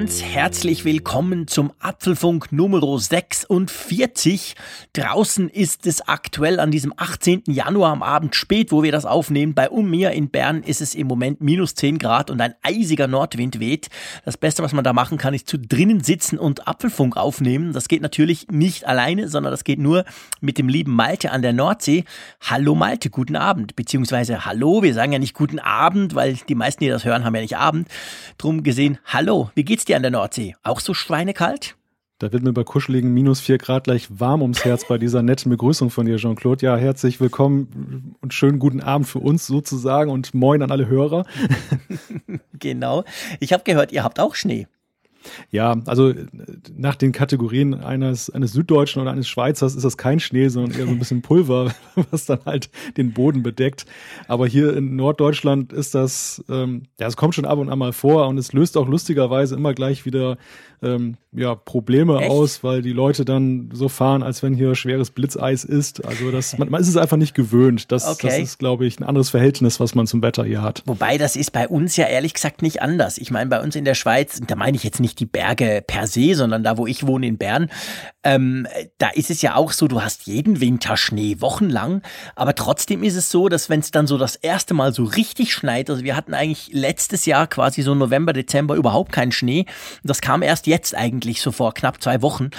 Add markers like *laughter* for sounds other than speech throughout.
Ganz herzlich willkommen zum Apfelfunk Nummer 46. Draußen ist es aktuell an diesem 18. Januar am Abend spät, wo wir das aufnehmen. Bei um mir in Bern ist es im Moment minus 10 Grad und ein eisiger Nordwind weht. Das Beste, was man da machen kann, ist zu drinnen sitzen und Apfelfunk aufnehmen. Das geht natürlich nicht alleine, sondern das geht nur mit dem lieben Malte an der Nordsee. Hallo Malte, guten Abend. Beziehungsweise Hallo, wir sagen ja nicht guten Abend, weil die meisten, die das hören, haben ja nicht Abend. Drum gesehen, Hallo, wie geht's geht's dir an der Nordsee? Auch so schweinekalt? Da wird mir bei kuscheligen minus vier Grad gleich warm ums Herz bei dieser netten Begrüßung von dir, Jean-Claude. Ja, herzlich willkommen und schönen guten Abend für uns sozusagen und moin an alle Hörer. *laughs* genau. Ich habe gehört, ihr habt auch Schnee. Ja, also nach den Kategorien eines, eines Süddeutschen oder eines Schweizers ist das kein Schnee, sondern eher so ein bisschen *laughs* Pulver, was dann halt den Boden bedeckt. Aber hier in Norddeutschland ist das, ähm, ja, es kommt schon ab und an mal vor und es löst auch lustigerweise immer gleich wieder ähm, ja, Probleme Echt? aus, weil die Leute dann so fahren, als wenn hier schweres Blitzeis ist. Also das, man, man ist es einfach nicht gewöhnt. Das, okay. das ist, glaube ich, ein anderes Verhältnis, was man zum Wetter hier hat. Wobei das ist bei uns ja ehrlich gesagt nicht anders. Ich meine, bei uns in der Schweiz, da meine ich jetzt nicht die Berge per se, sondern da, wo ich wohne in Bern, ähm, da ist es ja auch so, du hast jeden Winter Schnee, wochenlang, aber trotzdem ist es so, dass wenn es dann so das erste Mal so richtig schneit, also wir hatten eigentlich letztes Jahr quasi so November, Dezember überhaupt keinen Schnee, das kam erst jetzt eigentlich so vor knapp zwei Wochen.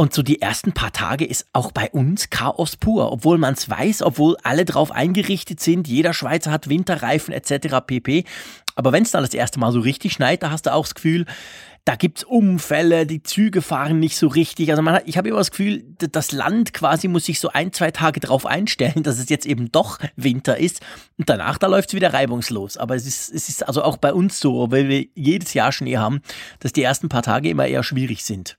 Und so die ersten paar Tage ist auch bei uns Chaos pur, obwohl man es weiß, obwohl alle drauf eingerichtet sind, jeder Schweizer hat Winterreifen etc. pp. Aber wenn es dann das erste Mal so richtig schneit, da hast du auch das Gefühl, da gibt's Unfälle, die Züge fahren nicht so richtig. Also man hat, ich habe immer das Gefühl, das Land quasi muss sich so ein, zwei Tage drauf einstellen, *laughs* dass es jetzt eben doch Winter ist. Und danach, da läuft's wieder reibungslos. Aber es ist, es ist also auch bei uns so, weil wir jedes Jahr Schnee haben, dass die ersten paar Tage immer eher schwierig sind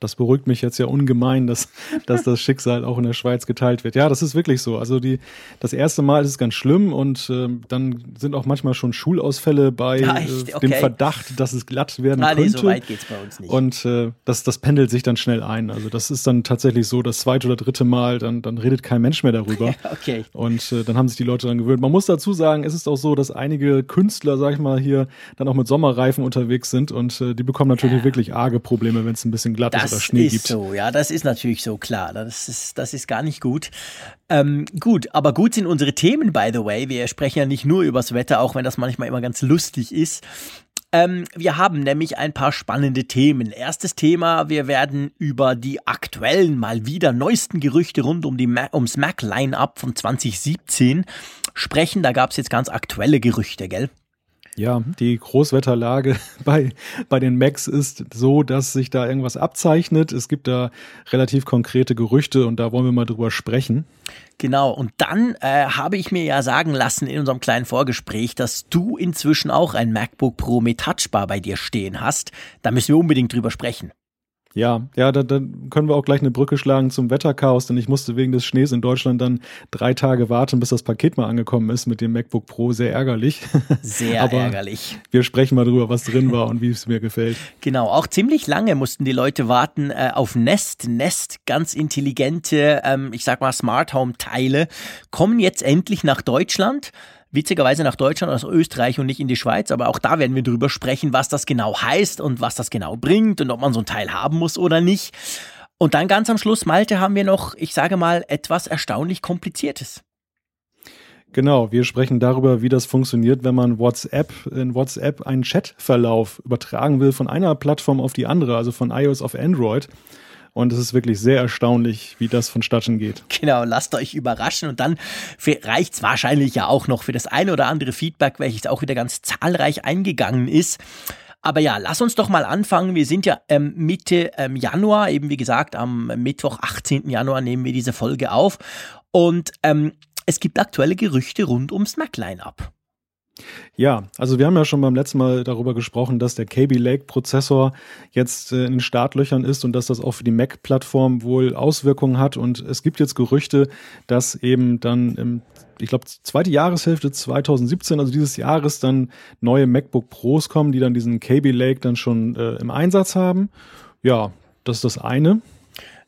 das beruhigt mich jetzt ja ungemein, dass, *laughs* dass das Schicksal auch in der Schweiz geteilt wird. Ja, das ist wirklich so. Also die, das erste Mal ist es ganz schlimm und äh, dann sind auch manchmal schon Schulausfälle bei ja, *laughs* äh, okay. dem Verdacht, dass es glatt werden ah, nee, könnte. so weit geht's bei uns nicht. Und äh, das, das pendelt sich dann schnell ein. Also das ist dann tatsächlich so, das zweite oder dritte Mal, dann, dann redet kein Mensch mehr darüber. *laughs* okay. Und äh, dann haben sich die Leute daran gewöhnt. Man muss dazu sagen, es ist auch so, dass einige Künstler, sag ich mal, hier dann auch mit Sommerreifen unterwegs sind und äh, die bekommen natürlich ja. wirklich arge Probleme, wenn es ein bisschen glatt das ist oder Schnee ist gibt. so, ja, das ist natürlich so, klar. Das ist, das ist gar nicht gut. Ähm, gut, aber gut sind unsere Themen, by the way. Wir sprechen ja nicht nur übers Wetter, auch wenn das manchmal immer ganz lustig ist. Ähm, wir haben nämlich ein paar spannende Themen. Erstes Thema, wir werden über die aktuellen, mal wieder neuesten Gerüchte rund um die Ma ums Mac-Line-Up von 2017 sprechen. Da gab es jetzt ganz aktuelle Gerüchte, gell? Ja, die Großwetterlage *laughs* bei, bei den Macs ist so, dass sich da irgendwas abzeichnet. Es gibt da relativ konkrete Gerüchte und da wollen wir mal drüber sprechen. Genau, und dann äh, habe ich mir ja sagen lassen in unserem kleinen Vorgespräch, dass du inzwischen auch ein MacBook Pro mit Touchbar bei dir stehen hast. Da müssen wir unbedingt drüber sprechen. Ja, ja, da, da können wir auch gleich eine Brücke schlagen zum Wetterchaos, denn ich musste wegen des Schnees in Deutschland dann drei Tage warten, bis das Paket mal angekommen ist mit dem MacBook Pro. Sehr ärgerlich. *laughs* Sehr Aber ärgerlich. Wir sprechen mal drüber, was drin war und wie es mir gefällt. Genau, auch ziemlich lange mussten die Leute warten äh, auf Nest. Nest, ganz intelligente, ähm, ich sag mal Smart Home Teile, kommen jetzt endlich nach Deutschland witzigerweise nach Deutschland aus Österreich und nicht in die Schweiz, aber auch da werden wir drüber sprechen, was das genau heißt und was das genau bringt und ob man so ein Teil haben muss oder nicht. Und dann ganz am Schluss, Malte, haben wir noch, ich sage mal, etwas erstaunlich Kompliziertes. Genau, wir sprechen darüber, wie das funktioniert, wenn man WhatsApp in WhatsApp einen Chatverlauf übertragen will von einer Plattform auf die andere, also von iOS auf Android. Und es ist wirklich sehr erstaunlich, wie das vonstatten geht. *laughs* Genau, lasst euch überraschen und dann reicht es wahrscheinlich ja auch noch für das eine oder andere Feedback, welches auch wieder ganz zahlreich eingegangen ist. Aber ja, lass uns doch mal anfangen. Wir sind ja ähm, Mitte ähm, Januar, eben wie gesagt, am Mittwoch, 18. Januar nehmen wir diese Folge auf. Und ähm, es gibt aktuelle Gerüchte rund ums Mac-Line-Up. Ja, also wir haben ja schon beim letzten Mal darüber gesprochen, dass der KB Lake Prozessor jetzt äh, in den Startlöchern ist und dass das auch für die Mac-Plattform wohl Auswirkungen hat. Und es gibt jetzt Gerüchte, dass eben dann im ich glaube, zweite Jahreshälfte 2017, also dieses Jahres, dann neue MacBook Pros kommen, die dann diesen KB Lake dann schon äh, im Einsatz haben. Ja, das ist das eine.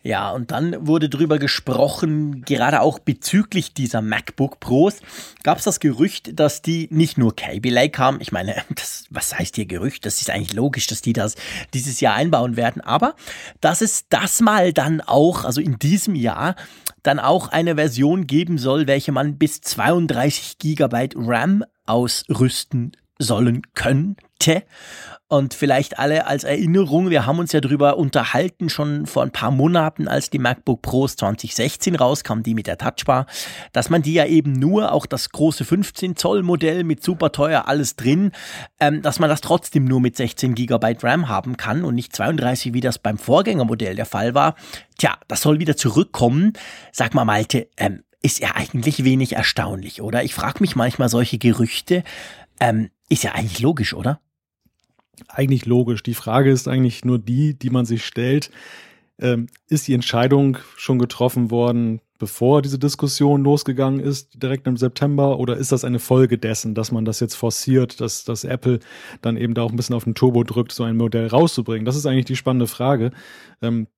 Ja, und dann wurde drüber gesprochen, gerade auch bezüglich dieser MacBook Pros, gab es das Gerücht, dass die nicht nur Kaby Lake haben. Ich meine, *laughs* das, was heißt hier Gerücht? Das ist eigentlich logisch, dass die das dieses Jahr einbauen werden. Aber dass es das mal dann auch, also in diesem Jahr, dann auch eine Version geben soll, welche man bis 32 Gigabyte RAM ausrüsten sollen könnte. Und vielleicht alle als Erinnerung, wir haben uns ja drüber unterhalten, schon vor ein paar Monaten, als die MacBook Pros 2016 rauskam, die mit der Touchbar, dass man die ja eben nur, auch das große 15 Zoll Modell mit super teuer alles drin, ähm, dass man das trotzdem nur mit 16 GB RAM haben kann und nicht 32, wie das beim Vorgängermodell der Fall war. Tja, das soll wieder zurückkommen. Sag mal, Malte, ähm, ist ja eigentlich wenig erstaunlich, oder? Ich frage mich manchmal solche Gerüchte. Ähm, ist ja eigentlich logisch, oder? Eigentlich logisch. Die Frage ist eigentlich nur die, die man sich stellt. Ähm, ist die Entscheidung schon getroffen worden, bevor diese Diskussion losgegangen ist, direkt im September? Oder ist das eine Folge dessen, dass man das jetzt forciert, dass, dass Apple dann eben da auch ein bisschen auf den Turbo drückt, so ein Modell rauszubringen? Das ist eigentlich die spannende Frage. Ähm,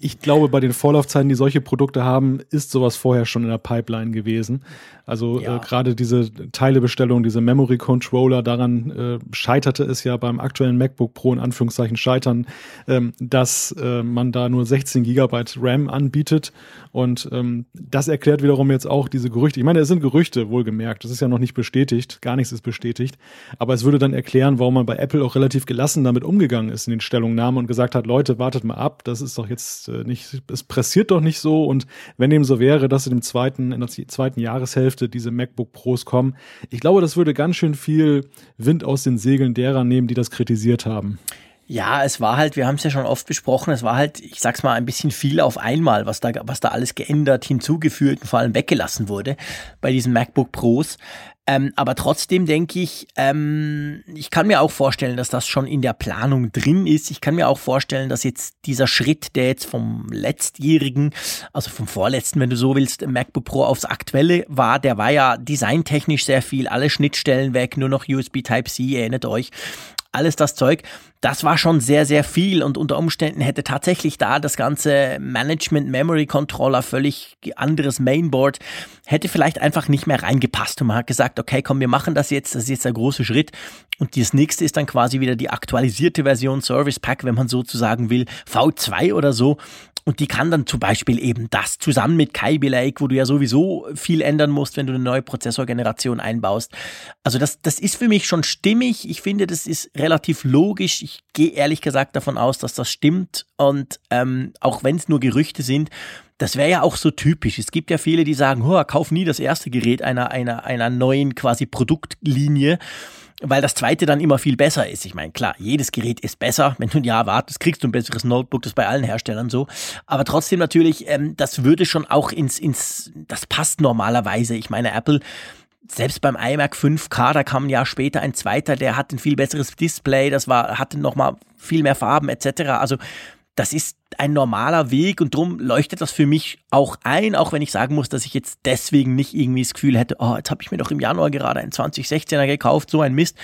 ich glaube, bei den Vorlaufzeiten, die solche Produkte haben, ist sowas vorher schon in der Pipeline gewesen. Also ja. äh, gerade diese Teilebestellung, diese Memory Controller, daran äh, scheiterte es ja beim aktuellen MacBook Pro in Anführungszeichen scheitern, ähm, dass äh, man da nur 16 Gigabyte RAM anbietet. Und ähm, das erklärt wiederum jetzt auch diese Gerüchte. Ich meine, es sind Gerüchte, wohlgemerkt. Das ist ja noch nicht bestätigt. Gar nichts ist bestätigt. Aber es würde dann erklären, warum man bei Apple auch relativ gelassen damit umgegangen ist in den Stellungnahmen und gesagt hat, Leute, wartet mal ab, das ist doch jetzt äh, nicht, es pressiert doch nicht so. Und wenn dem so wäre, dass in dem zweiten, in der zweiten Jahreshälfte diese MacBook Pros kommen, ich glaube, das würde ganz schön viel Wind aus den Segeln derer nehmen, die das kritisiert haben. Ja, es war halt, wir haben es ja schon oft besprochen, es war halt, ich sag's mal, ein bisschen viel auf einmal, was da, was da alles geändert, hinzugefügt und vor allem weggelassen wurde bei diesen MacBook Pros. Ähm, aber trotzdem denke ich, ähm, ich kann mir auch vorstellen, dass das schon in der Planung drin ist. Ich kann mir auch vorstellen, dass jetzt dieser Schritt, der jetzt vom letztjährigen, also vom vorletzten, wenn du so willst, MacBook Pro aufs aktuelle war, der war ja designtechnisch sehr viel, alle Schnittstellen weg, nur noch USB Type-C, erinnert euch alles das Zeug. Das war schon sehr, sehr viel und unter Umständen hätte tatsächlich da das ganze Management Memory Controller völlig anderes Mainboard, hätte vielleicht einfach nicht mehr reingepasst und man hat gesagt, okay, komm, wir machen das jetzt, das ist jetzt der große Schritt und das nächste ist dann quasi wieder die aktualisierte Version Service Pack, wenn man sozusagen will, V2 oder so und die kann dann zum Beispiel eben das zusammen mit Kaby Lake, wo du ja sowieso viel ändern musst, wenn du eine neue Prozessorgeneration einbaust. Also das, das ist für mich schon stimmig. Ich finde, das ist relativ logisch. Ich gehe ehrlich gesagt davon aus, dass das stimmt. Und ähm, auch wenn es nur Gerüchte sind, das wäre ja auch so typisch. Es gibt ja viele, die sagen, kauf nie das erste Gerät einer, einer, einer neuen quasi Produktlinie weil das zweite dann immer viel besser ist. Ich meine, klar, jedes Gerät ist besser. Wenn du ein Jahr wartest, kriegst du ein besseres Notebook, das ist bei allen Herstellern so. Aber trotzdem natürlich, ähm, das würde schon auch ins, ins, das passt normalerweise. Ich meine, Apple selbst beim iMac 5K, da kam ein Jahr später ein zweiter, der hat ein viel besseres Display, das war, hatte nochmal viel mehr Farben etc. Also das ist ein normaler Weg und drum leuchtet das für mich auch ein, auch wenn ich sagen muss, dass ich jetzt deswegen nicht irgendwie das Gefühl hätte, oh, jetzt habe ich mir doch im Januar gerade einen 2016er gekauft, so ein Mist.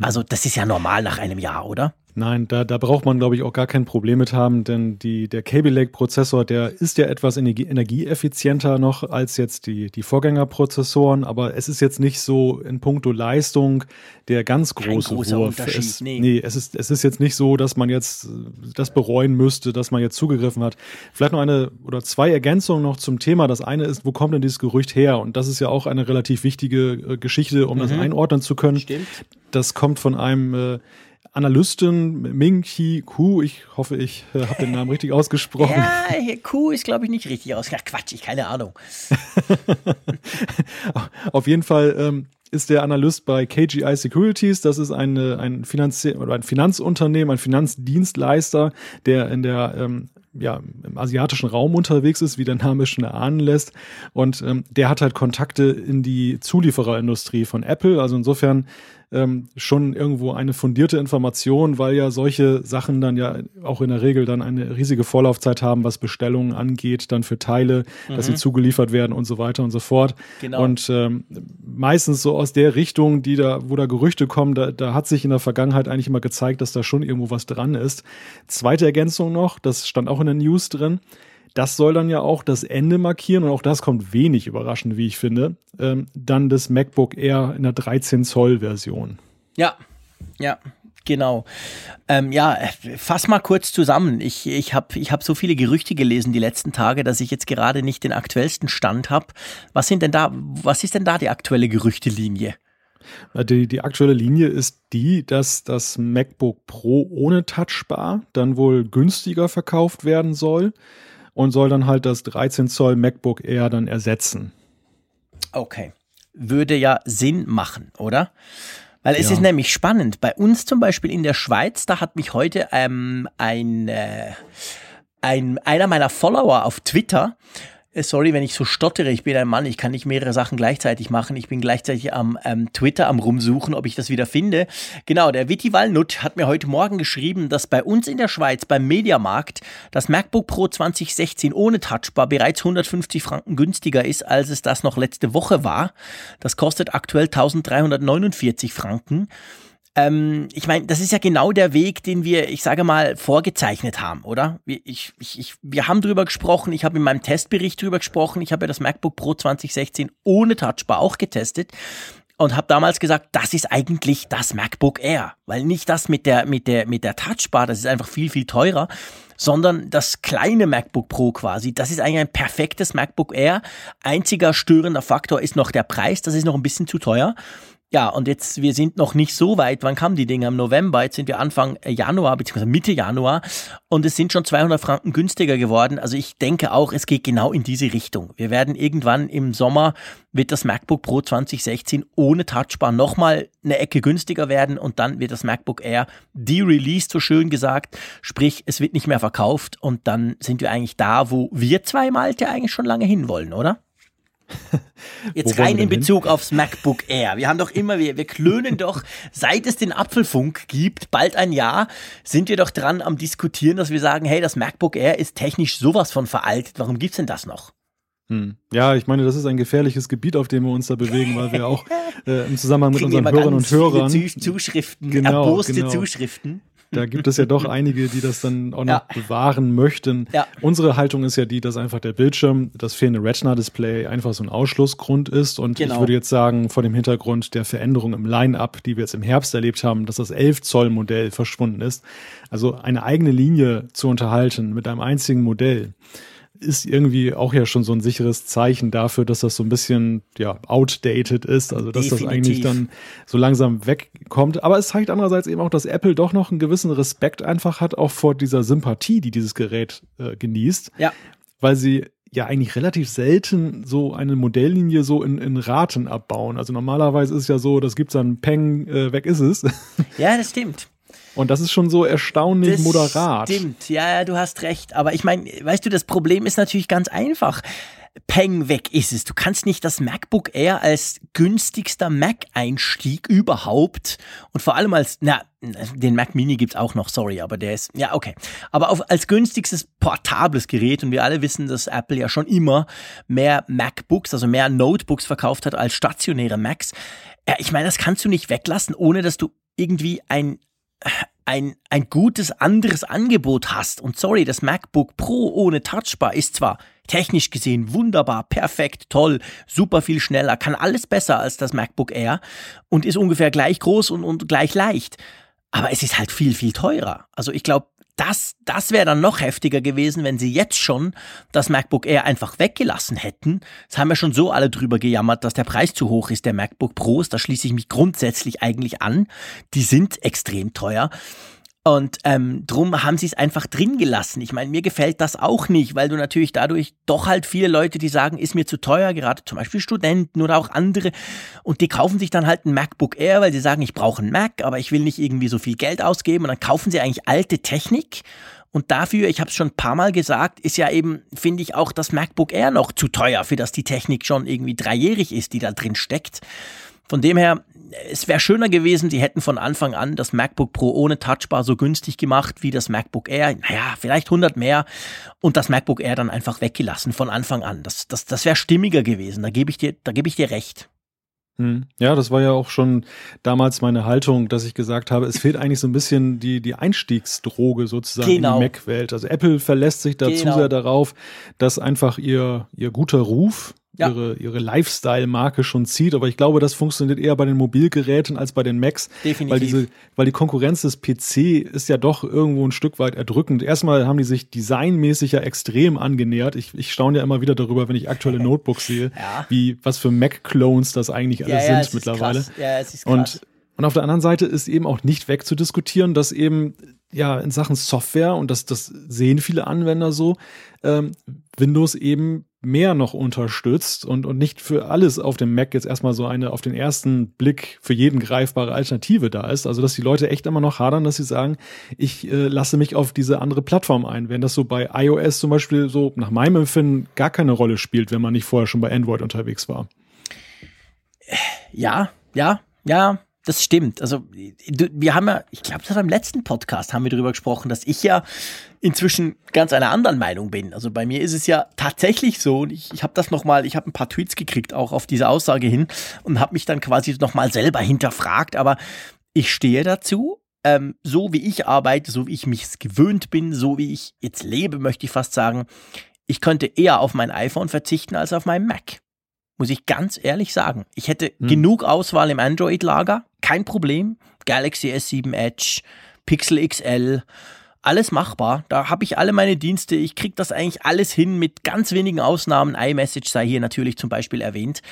Also das ist ja normal nach einem Jahr, oder? Nein, da, da braucht man, glaube ich, auch gar kein Problem mit haben, denn die, der Cable Lake Prozessor, der ist ja etwas energie, energieeffizienter noch als jetzt die, die Vorgängerprozessoren, aber es ist jetzt nicht so in puncto Leistung der ganz große Wurf. Es, nee. nee, es ist, es ist jetzt nicht so, dass man jetzt das bereuen müsste, dass man jetzt zugegriffen hat. Vielleicht noch eine oder zwei Ergänzungen noch zum Thema. Das eine ist, wo kommt denn dieses Gerücht her? Und das ist ja auch eine relativ wichtige äh, Geschichte, um mhm. das einordnen zu können. Stimmt. Das kommt von einem äh, Analystin Ming Chi Ku, ich hoffe, ich äh, habe den Namen richtig ausgesprochen. Ja, Ku ist, glaube ich, nicht richtig aus. Ja, Quatsch, ich keine Ahnung. *laughs* Auf jeden Fall ähm, ist der Analyst bei KGI Securities. Das ist eine, ein, oder ein Finanzunternehmen, ein Finanzdienstleister, der in der ähm, ja, im asiatischen Raum unterwegs ist, wie der Name schon erahnen lässt. Und ähm, der hat halt Kontakte in die Zuliefererindustrie von Apple. Also insofern ähm, schon irgendwo eine fundierte Information, weil ja solche Sachen dann ja auch in der Regel dann eine riesige Vorlaufzeit haben, was Bestellungen angeht, dann für Teile, mhm. dass sie mhm. zugeliefert werden und so weiter und so fort. Genau. Und ähm, meistens so aus der Richtung, die da, wo da Gerüchte kommen, da, da hat sich in der Vergangenheit eigentlich immer gezeigt, dass da schon irgendwo was dran ist. Zweite Ergänzung noch, das stand auch in der News drin. Das soll dann ja auch das Ende markieren und auch das kommt wenig überraschend, wie ich finde. Ähm, dann das MacBook Air in der 13 Zoll Version. Ja, ja, Genau. Ähm, ja, fass mal kurz zusammen. Ich, ich habe ich hab so viele Gerüchte gelesen die letzten Tage, dass ich jetzt gerade nicht den aktuellsten Stand habe. Was sind denn da, was ist denn da die aktuelle Gerüchtelinie? Die, die aktuelle Linie ist die, dass das MacBook Pro ohne Touchbar dann wohl günstiger verkauft werden soll und soll dann halt das 13 Zoll MacBook Air dann ersetzen. Okay. Würde ja Sinn machen, oder? Weil es ja. ist nämlich spannend. Bei uns zum Beispiel in der Schweiz, da hat mich heute ähm, ein, äh, ein, einer meiner Follower auf Twitter sorry, wenn ich so stottere, ich bin ein Mann, ich kann nicht mehrere Sachen gleichzeitig machen. Ich bin gleichzeitig am ähm, Twitter am rumsuchen, ob ich das wieder finde. Genau, der Witti Wallnut hat mir heute Morgen geschrieben, dass bei uns in der Schweiz beim Mediamarkt das MacBook Pro 2016 ohne Touchbar bereits 150 Franken günstiger ist, als es das noch letzte Woche war. Das kostet aktuell 1349 Franken. Ähm, ich meine, das ist ja genau der Weg, den wir, ich sage mal, vorgezeichnet haben, oder? Ich, ich, ich, wir haben drüber gesprochen, ich habe in meinem Testbericht drüber gesprochen, ich habe ja das MacBook Pro 2016 ohne Touchbar auch getestet und habe damals gesagt, das ist eigentlich das MacBook Air, weil nicht das mit der mit der mit der Touchbar, das ist einfach viel viel teurer, sondern das kleine MacBook Pro quasi, das ist eigentlich ein perfektes MacBook Air. Einziger störender Faktor ist noch der Preis, das ist noch ein bisschen zu teuer. Ja, und jetzt, wir sind noch nicht so weit. Wann kamen die Dinge? Im November. Jetzt sind wir Anfang Januar, beziehungsweise Mitte Januar. Und es sind schon 200 Franken günstiger geworden. Also ich denke auch, es geht genau in diese Richtung. Wir werden irgendwann im Sommer, wird das MacBook Pro 2016 ohne Touchbar nochmal eine Ecke günstiger werden. Und dann wird das MacBook Air de-released, so schön gesagt. Sprich, es wird nicht mehr verkauft. Und dann sind wir eigentlich da, wo wir zwei Malte eigentlich schon lange hinwollen, oder? Jetzt rein in Bezug hin? aufs MacBook Air. Wir haben doch immer, wir, wir klönen doch, seit es den Apfelfunk gibt, bald ein Jahr, sind wir doch dran am diskutieren, dass wir sagen, hey, das MacBook Air ist technisch sowas von veraltet. Warum gibt's denn das noch? Hm. Ja, ich meine, das ist ein gefährliches Gebiet, auf dem wir uns da bewegen, weil wir auch äh, im Zusammenhang mit unseren Hörern und Hörern Zuschriften, genau, erboste genau. Zuschriften da gibt es ja doch einige, die das dann auch noch ja. bewahren möchten. Ja. Unsere Haltung ist ja die, dass einfach der Bildschirm, das fehlende Retina-Display einfach so ein Ausschlussgrund ist. Und genau. ich würde jetzt sagen, vor dem Hintergrund der Veränderung im Line-Up, die wir jetzt im Herbst erlebt haben, dass das 11-Zoll-Modell verschwunden ist. Also eine eigene Linie zu unterhalten mit einem einzigen Modell ist irgendwie auch ja schon so ein sicheres Zeichen dafür, dass das so ein bisschen ja outdated ist, also dass Definitiv. das eigentlich dann so langsam wegkommt. Aber es zeigt andererseits eben auch, dass Apple doch noch einen gewissen Respekt einfach hat, auch vor dieser Sympathie, die dieses Gerät äh, genießt. Ja. Weil sie ja eigentlich relativ selten so eine Modelllinie so in, in Raten abbauen. Also normalerweise ist es ja so, das gibt's dann Peng, äh, weg ist es. Ja, das stimmt. Und das ist schon so erstaunlich das moderat. Stimmt, ja, du hast recht. Aber ich meine, weißt du, das Problem ist natürlich ganz einfach. Peng weg ist es. Du kannst nicht das MacBook Air als günstigster Mac-Einstieg überhaupt und vor allem als, na, den Mac Mini gibt's auch noch, sorry, aber der ist, ja, okay. Aber auf, als günstigstes portables Gerät und wir alle wissen, dass Apple ja schon immer mehr MacBooks, also mehr Notebooks verkauft hat als stationäre Macs. Ja, ich meine, das kannst du nicht weglassen, ohne dass du irgendwie ein ein, ein gutes anderes Angebot hast. Und sorry, das MacBook Pro ohne Touchbar ist zwar technisch gesehen wunderbar, perfekt, toll, super viel schneller, kann alles besser als das MacBook Air und ist ungefähr gleich groß und, und gleich leicht. Aber es ist halt viel, viel teurer. Also ich glaube, das, das wäre dann noch heftiger gewesen, wenn sie jetzt schon das MacBook Air einfach weggelassen hätten. Das haben wir schon so alle drüber gejammert, dass der Preis zu hoch ist der MacBook Pros. Da schließe ich mich grundsätzlich eigentlich an. Die sind extrem teuer. Und ähm, drum haben sie es einfach drin gelassen. Ich meine, mir gefällt das auch nicht, weil du natürlich dadurch doch halt viele Leute, die sagen, ist mir zu teuer, gerade zum Beispiel Studenten oder auch andere, und die kaufen sich dann halt ein MacBook Air, weil sie sagen, ich brauche ein Mac, aber ich will nicht irgendwie so viel Geld ausgeben. Und dann kaufen sie eigentlich alte Technik. Und dafür, ich habe es schon ein paar Mal gesagt, ist ja eben, finde ich, auch das MacBook Air noch zu teuer, für das die Technik schon irgendwie dreijährig ist, die da drin steckt. Von dem her, es wäre schöner gewesen, sie hätten von Anfang an das MacBook Pro ohne Touchbar so günstig gemacht wie das MacBook Air. Naja, vielleicht 100 mehr und das MacBook Air dann einfach weggelassen von Anfang an. Das, das, das wäre stimmiger gewesen. Da gebe ich dir, da gebe ich dir recht. Hm. Ja, das war ja auch schon damals meine Haltung, dass ich gesagt habe, es fehlt eigentlich so ein bisschen die, die Einstiegsdroge sozusagen genau. in die Mac-Welt. Also Apple verlässt sich da genau. zu sehr darauf, dass einfach ihr, ihr guter Ruf ja. ihre, ihre Lifestyle-Marke schon zieht. Aber ich glaube, das funktioniert eher bei den Mobilgeräten als bei den Macs. Definitiv. Weil, diese, weil die Konkurrenz des PC ist ja doch irgendwo ein Stück weit erdrückend. Erstmal haben die sich designmäßig ja extrem angenähert. Ich, ich staune ja immer wieder darüber, wenn ich aktuelle *laughs* Notebooks sehe, ja. wie, was für Mac-Clones das eigentlich alles ja, sind mittlerweile. Ja, es ist krass. Und, und auf der anderen Seite ist eben auch nicht wegzudiskutieren, dass eben ja in Sachen Software, und das, das sehen viele Anwender so, ähm, Windows eben mehr noch unterstützt und, und nicht für alles auf dem Mac jetzt erstmal so eine auf den ersten Blick für jeden greifbare Alternative da ist. Also dass die Leute echt immer noch hadern, dass sie sagen, ich äh, lasse mich auf diese andere Plattform ein. Wenn das so bei iOS zum Beispiel so nach meinem Empfinden gar keine Rolle spielt, wenn man nicht vorher schon bei Android unterwegs war. Ja, ja, ja, das stimmt. Also wir haben ja, ich glaube, das war im letzten Podcast haben wir darüber gesprochen, dass ich ja inzwischen ganz einer anderen Meinung bin. Also bei mir ist es ja tatsächlich so, und ich, ich habe das nochmal, ich habe ein paar Tweets gekriegt, auch auf diese Aussage hin und habe mich dann quasi nochmal selber hinterfragt, aber ich stehe dazu. Ähm, so wie ich arbeite, so wie ich mich gewöhnt bin, so wie ich jetzt lebe, möchte ich fast sagen, ich könnte eher auf mein iPhone verzichten als auf meinen Mac muss ich ganz ehrlich sagen. Ich hätte hm. genug Auswahl im Android-Lager, kein Problem. Galaxy S7 Edge, Pixel XL, alles machbar. Da habe ich alle meine Dienste. Ich kriege das eigentlich alles hin mit ganz wenigen Ausnahmen. iMessage sei hier natürlich zum Beispiel erwähnt.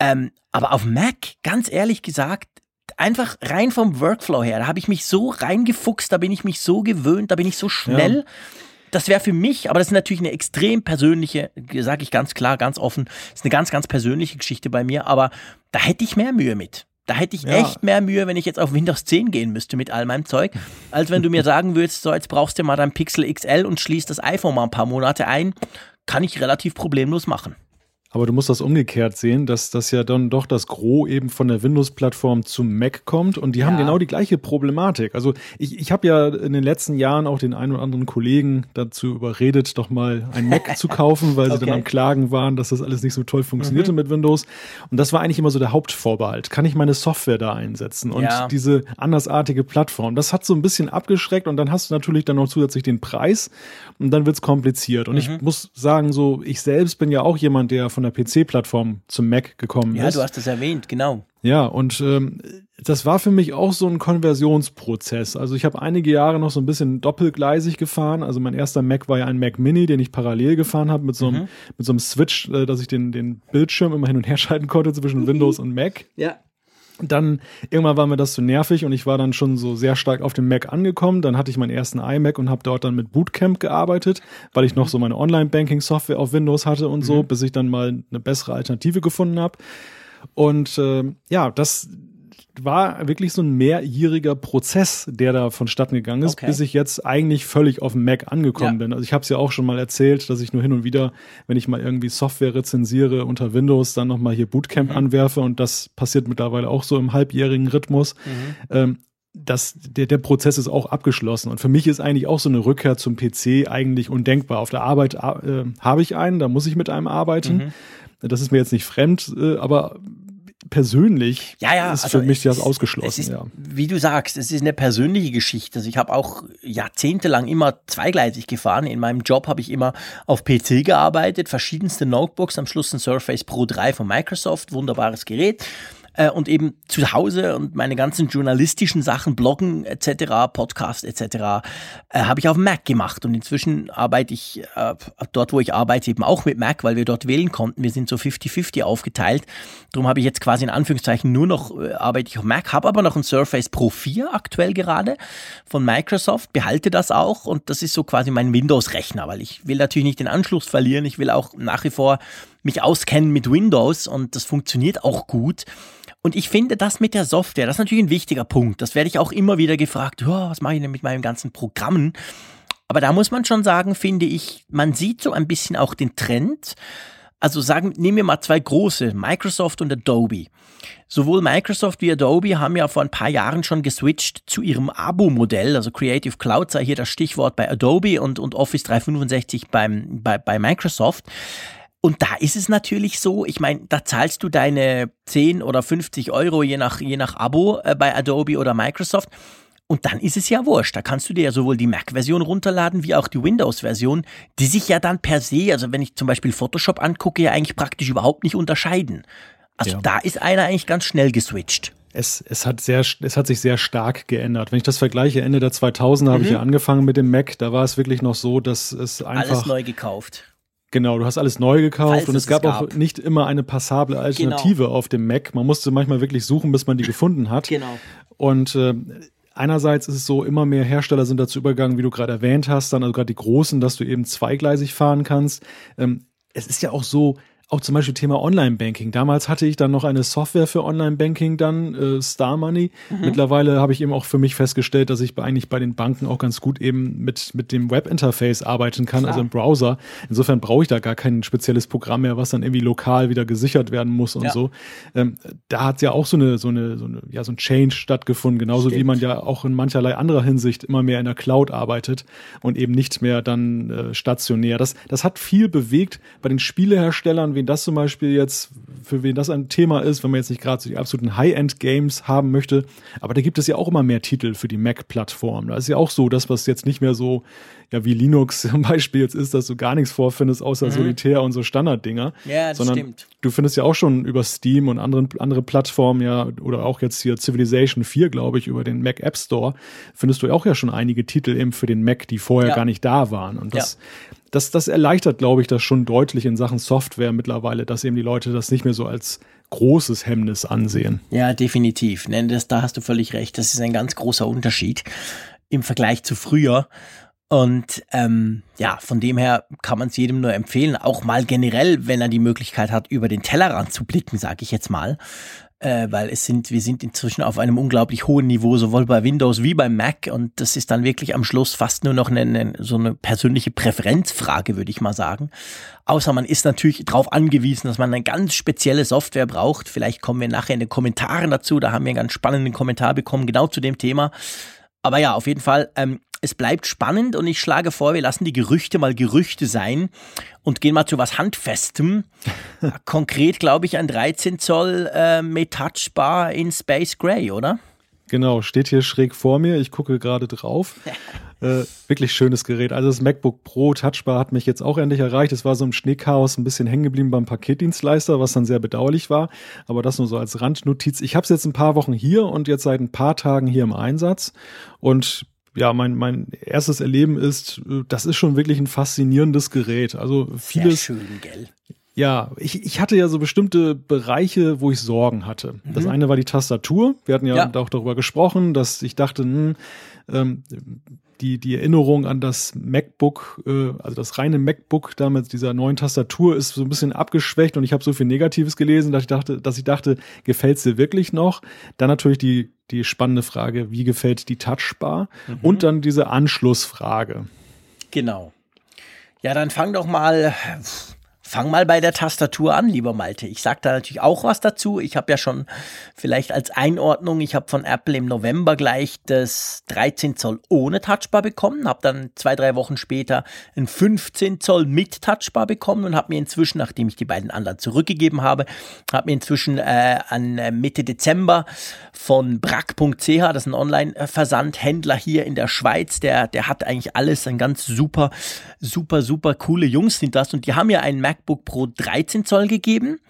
Ähm, aber auf Mac, ganz ehrlich gesagt, einfach rein vom Workflow her, da habe ich mich so reingefuchst, da bin ich mich so gewöhnt, da bin ich so schnell. Ja das wäre für mich, aber das ist natürlich eine extrem persönliche, sage ich ganz klar, ganz offen, ist eine ganz, ganz persönliche Geschichte bei mir, aber da hätte ich mehr Mühe mit. Da hätte ich ja. echt mehr Mühe, wenn ich jetzt auf Windows 10 gehen müsste mit all meinem Zeug, als wenn du mir sagen würdest, so jetzt brauchst du mal dein Pixel XL und schließt das iPhone mal ein paar Monate ein, kann ich relativ problemlos machen. Aber du musst das umgekehrt sehen, dass das ja dann doch das Gros eben von der Windows-Plattform zum Mac kommt und die ja. haben genau die gleiche Problematik. Also ich, ich habe ja in den letzten Jahren auch den einen oder anderen Kollegen dazu überredet, doch mal ein Mac *laughs* zu kaufen, weil okay. sie dann am Klagen waren, dass das alles nicht so toll funktionierte mhm. mit Windows. Und das war eigentlich immer so der Hauptvorbehalt. Kann ich meine Software da einsetzen? Und ja. diese andersartige Plattform, das hat so ein bisschen abgeschreckt und dann hast du natürlich dann noch zusätzlich den Preis und dann wird's kompliziert. Und mhm. ich muss sagen, so ich selbst bin ja auch jemand, der von der PC-Plattform zum Mac gekommen ja, ist. Ja, du hast es erwähnt, genau. Ja, und ähm, das war für mich auch so ein Konversionsprozess. Also ich habe einige Jahre noch so ein bisschen doppelgleisig gefahren. Also mein erster Mac war ja ein Mac Mini, den ich parallel gefahren habe mit so einem mhm. mit so einem Switch, äh, dass ich den den Bildschirm immer hin und her *laughs* schalten konnte zwischen Windows und Mac. Ja. Dann irgendwann war mir das zu nervig und ich war dann schon so sehr stark auf dem Mac angekommen. Dann hatte ich meinen ersten iMac und habe dort dann mit Bootcamp gearbeitet, weil ich noch so meine Online-Banking-Software auf Windows hatte und so, mhm. bis ich dann mal eine bessere Alternative gefunden habe. Und äh, ja, das war wirklich so ein mehrjähriger Prozess, der da vonstatten gegangen ist, okay. bis ich jetzt eigentlich völlig auf dem Mac angekommen ja. bin. Also ich habe es ja auch schon mal erzählt, dass ich nur hin und wieder, wenn ich mal irgendwie Software rezensiere unter Windows, dann nochmal hier Bootcamp mhm. anwerfe und das passiert mittlerweile auch so im halbjährigen Rhythmus. Mhm. Ähm, das, der, der Prozess ist auch abgeschlossen. Und für mich ist eigentlich auch so eine Rückkehr zum PC eigentlich undenkbar. Auf der Arbeit äh, habe ich einen, da muss ich mit einem arbeiten. Mhm. Das ist mir jetzt nicht fremd, äh, aber persönlich ja, ja, ist also für mich das ausgeschlossen. Ist, ja. Wie du sagst, es ist eine persönliche Geschichte. Also ich habe auch jahrzehntelang immer zweigleisig gefahren. In meinem Job habe ich immer auf PC gearbeitet, verschiedenste Notebooks, am Schluss ein Surface Pro 3 von Microsoft, wunderbares Gerät. Äh, und eben zu Hause und meine ganzen journalistischen Sachen, Bloggen etc., Podcast etc., äh, habe ich auf Mac gemacht und inzwischen arbeite ich äh, dort, wo ich arbeite, eben auch mit Mac, weil wir dort wählen konnten. Wir sind so 50-50 aufgeteilt. Darum habe ich jetzt quasi in Anführungszeichen nur noch äh, arbeite ich auf Mac, habe aber noch ein Surface Pro 4 aktuell gerade von Microsoft, behalte das auch und das ist so quasi mein Windows-Rechner, weil ich will natürlich nicht den Anschluss verlieren. Ich will auch nach wie vor mich auskennen mit Windows und das funktioniert auch gut. Und ich finde das mit der Software, das ist natürlich ein wichtiger Punkt. Das werde ich auch immer wieder gefragt, oh, was mache ich denn mit meinen ganzen Programmen? Aber da muss man schon sagen, finde ich, man sieht so ein bisschen auch den Trend. Also sagen, nehmen wir mal zwei große, Microsoft und Adobe. Sowohl Microsoft wie Adobe haben ja vor ein paar Jahren schon geswitcht zu ihrem Abo-Modell. Also Creative Cloud sei hier das Stichwort bei Adobe und, und Office 365 beim, bei, bei Microsoft. Und da ist es natürlich so, ich meine, da zahlst du deine 10 oder 50 Euro je nach, je nach Abo äh, bei Adobe oder Microsoft. Und dann ist es ja wurscht. Da kannst du dir ja sowohl die Mac-Version runterladen wie auch die Windows-Version, die sich ja dann per se, also wenn ich zum Beispiel Photoshop angucke, ja eigentlich praktisch überhaupt nicht unterscheiden. Also ja. da ist einer eigentlich ganz schnell geswitcht. Es, es, hat sehr, es hat sich sehr stark geändert. Wenn ich das vergleiche, Ende der 2000er mhm. habe ich ja angefangen mit dem Mac, da war es wirklich noch so, dass es einfach... Alles neu gekauft. Genau, du hast alles neu gekauft Falls und es, es gab, gab, auch nicht immer eine passable Alternative genau. auf dem Mac. Man musste manchmal wirklich suchen, bis man die gefunden hat. Genau. Und äh, einerseits ist es so, immer mehr Hersteller sind dazu übergegangen, wie du gerade erwähnt hast, dann also gerade die großen, dass du eben zweigleisig fahren kannst. Ähm, es ist ja auch so, auch zum Beispiel Thema Online-Banking. Damals hatte ich dann noch eine Software für Online-Banking dann, äh, Star Money. Mhm. Mittlerweile habe ich eben auch für mich festgestellt, dass ich bei, eigentlich bei den Banken auch ganz gut eben mit, mit dem Web-Interface arbeiten kann, Klar. also im Browser. Insofern brauche ich da gar kein spezielles Programm mehr, was dann irgendwie lokal wieder gesichert werden muss und ja. so. Ähm, da hat ja auch so eine, so eine, so eine, ja, so ein Change stattgefunden, genauso Stimmt. wie man ja auch in mancherlei anderer Hinsicht immer mehr in der Cloud arbeitet und eben nicht mehr dann äh, stationär. Das, das hat viel bewegt bei den Spieleherstellern wen das zum Beispiel jetzt, für wen das ein Thema ist, wenn man jetzt nicht gerade so die absoluten High-End-Games haben möchte. Aber da gibt es ja auch immer mehr Titel für die Mac-Plattform. Da ist ja auch so, dass was jetzt nicht mehr so, ja, wie Linux *laughs* zum Beispiel jetzt ist, dass du gar nichts vorfindest, außer mhm. Solitär und so Standarddinger. Ja, das sondern stimmt. Du findest ja auch schon über Steam und anderen, andere Plattformen ja, oder auch jetzt hier Civilization 4, glaube ich, über den Mac App Store, findest du auch ja schon einige Titel eben für den Mac, die vorher ja. gar nicht da waren. Und das, ja das, das erleichtert, glaube ich, das schon deutlich in Sachen Software mittlerweile, dass eben die Leute das nicht mehr so als großes Hemmnis ansehen. Ja, definitiv. Das, da hast du völlig recht. Das ist ein ganz großer Unterschied im Vergleich zu früher. Und ähm, ja, von dem her kann man es jedem nur empfehlen, auch mal generell, wenn er die Möglichkeit hat, über den Tellerrand zu blicken, sage ich jetzt mal äh, weil es sind, wir sind inzwischen auf einem unglaublich hohen Niveau, sowohl bei Windows wie bei Mac und das ist dann wirklich am Schluss fast nur noch eine, eine, so eine persönliche Präferenzfrage, würde ich mal sagen. Außer man ist natürlich darauf angewiesen, dass man eine ganz spezielle Software braucht. Vielleicht kommen wir nachher in den Kommentaren dazu, da haben wir einen ganz spannenden Kommentar bekommen, genau zu dem Thema. Aber ja, auf jeden Fall, ähm, es bleibt spannend und ich schlage vor, wir lassen die Gerüchte mal Gerüchte sein und gehen mal zu was Handfestem. *laughs* Konkret, glaube ich, ein 13 Zoll äh, mit Touchbar in Space Gray, oder? Genau, steht hier schräg vor mir. Ich gucke gerade drauf. *laughs* äh, wirklich schönes Gerät. Also das MacBook Pro Touchbar hat mich jetzt auch endlich erreicht. Es war so im Schneechaos ein bisschen hängen geblieben beim Paketdienstleister, was dann sehr bedauerlich war. Aber das nur so als Randnotiz. Ich habe es jetzt ein paar Wochen hier und jetzt seit ein paar Tagen hier im Einsatz. Und ja, mein, mein erstes Erleben ist, äh, das ist schon wirklich ein faszinierendes Gerät. Also vieles. Sehr schön, gell? Ja, ich, ich hatte ja so bestimmte Bereiche, wo ich Sorgen hatte. Mhm. Das eine war die Tastatur. Wir hatten ja, ja. auch darüber gesprochen, dass ich dachte, hm, ähm, die, die Erinnerung an das MacBook, äh, also das reine MacBook da mit dieser neuen Tastatur ist so ein bisschen abgeschwächt und ich habe so viel Negatives gelesen, dass ich dachte, dass ich dachte, gefällt's dir wirklich noch? Dann natürlich die, die spannende Frage, wie gefällt die Touchbar? Mhm. Und dann diese Anschlussfrage. Genau. Ja, dann fang doch mal Fang mal bei der Tastatur an, lieber Malte. Ich sage da natürlich auch was dazu. Ich habe ja schon vielleicht als Einordnung, ich habe von Apple im November gleich das 13 Zoll ohne Touchbar bekommen, habe dann zwei, drei Wochen später ein 15 Zoll mit Touchbar bekommen und habe mir inzwischen, nachdem ich die beiden anderen zurückgegeben habe, habe mir inzwischen äh, an äh, Mitte Dezember von brack.ch, das ist ein Online-Versandhändler hier in der Schweiz, der, der hat eigentlich alles, ein ganz super, super, super coole Jungs sind das und die haben einen Mac MacBook Pro 13 Zoll gegeben,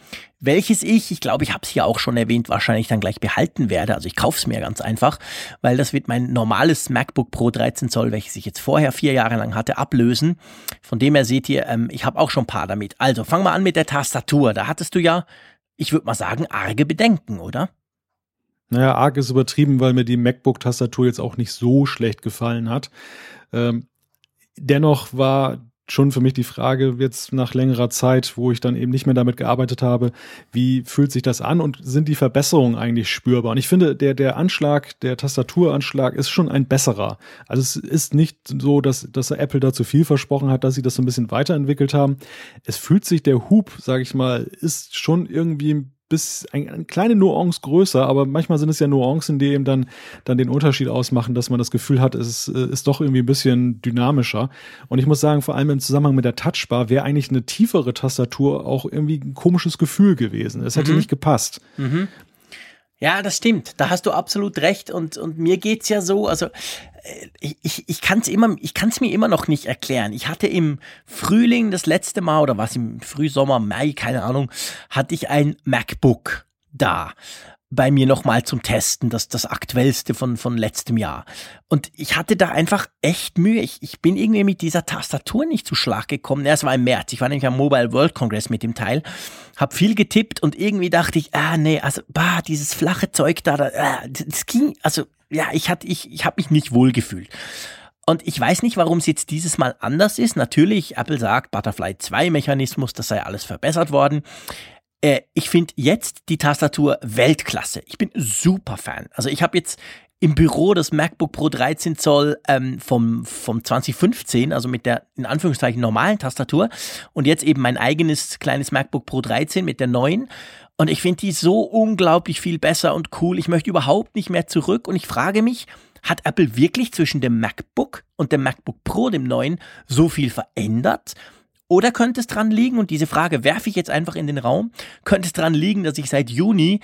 welches ich, ich glaube, ich habe es hier auch schon erwähnt, wahrscheinlich dann gleich behalten werde. Also ich kaufe es mir ganz einfach, weil das wird mein normales MacBook Pro 13 Zoll, welches ich jetzt vorher vier Jahre lang hatte, ablösen. Von dem her seht ihr, ähm, ich habe auch schon ein paar damit. Also fangen wir an mit der Tastatur. Da hattest du ja, ich würde mal sagen, arge Bedenken, oder? Naja, arg ist übertrieben, weil mir die MacBook-Tastatur jetzt auch nicht so schlecht gefallen hat. Ähm, dennoch war schon für mich die Frage jetzt nach längerer Zeit, wo ich dann eben nicht mehr damit gearbeitet habe, wie fühlt sich das an und sind die Verbesserungen eigentlich spürbar? Und ich finde, der, der Anschlag, der Tastaturanschlag ist schon ein besserer. Also es ist nicht so, dass, dass Apple da zu viel versprochen hat, dass sie das so ein bisschen weiterentwickelt haben. Es fühlt sich der Hub, sage ich mal, ist schon irgendwie ein bis ein, eine kleine Nuance größer, aber manchmal sind es ja Nuancen, die eben dann, dann den Unterschied ausmachen, dass man das Gefühl hat, es ist, äh, ist doch irgendwie ein bisschen dynamischer. Und ich muss sagen, vor allem im Zusammenhang mit der Touchbar wäre eigentlich eine tiefere Tastatur auch irgendwie ein komisches Gefühl gewesen. Es hätte mhm. nicht gepasst. Mhm. Ja, das stimmt. Da hast du absolut recht. Und, und mir geht's ja so, also äh, ich, ich, ich kann es immer, ich kann es mir immer noch nicht erklären. Ich hatte im Frühling das letzte Mal, oder was im Frühsommer, Mai, keine Ahnung, hatte ich ein MacBook da bei mir nochmal zum Testen, das, das aktuellste von, von letztem Jahr. Und ich hatte da einfach echt Mühe. Ich, ich bin irgendwie mit dieser Tastatur nicht zu Schlag gekommen. Ja, es war im März. Ich war nämlich am Mobile World Congress mit dem Teil, hab viel getippt und irgendwie dachte ich, ah nee, also bah, dieses flache Zeug da, da ah, das ging, also ja, ich hatte, ich, ich habe mich nicht wohl gefühlt. Und ich weiß nicht, warum es jetzt dieses Mal anders ist. Natürlich, Apple sagt, Butterfly 2 Mechanismus, das sei alles verbessert worden. Äh, ich finde jetzt die Tastatur Weltklasse. Ich bin super Fan. Also ich habe jetzt im Büro das MacBook Pro 13 Zoll ähm, vom, vom 2015, also mit der in Anführungszeichen normalen Tastatur und jetzt eben mein eigenes kleines MacBook Pro 13 mit der neuen. Und ich finde die so unglaublich viel besser und cool. Ich möchte überhaupt nicht mehr zurück und ich frage mich, hat Apple wirklich zwischen dem MacBook und dem MacBook Pro, dem neuen, so viel verändert? Oder könnte es dran liegen, und diese Frage werfe ich jetzt einfach in den Raum, könnte es dran liegen, dass ich seit Juni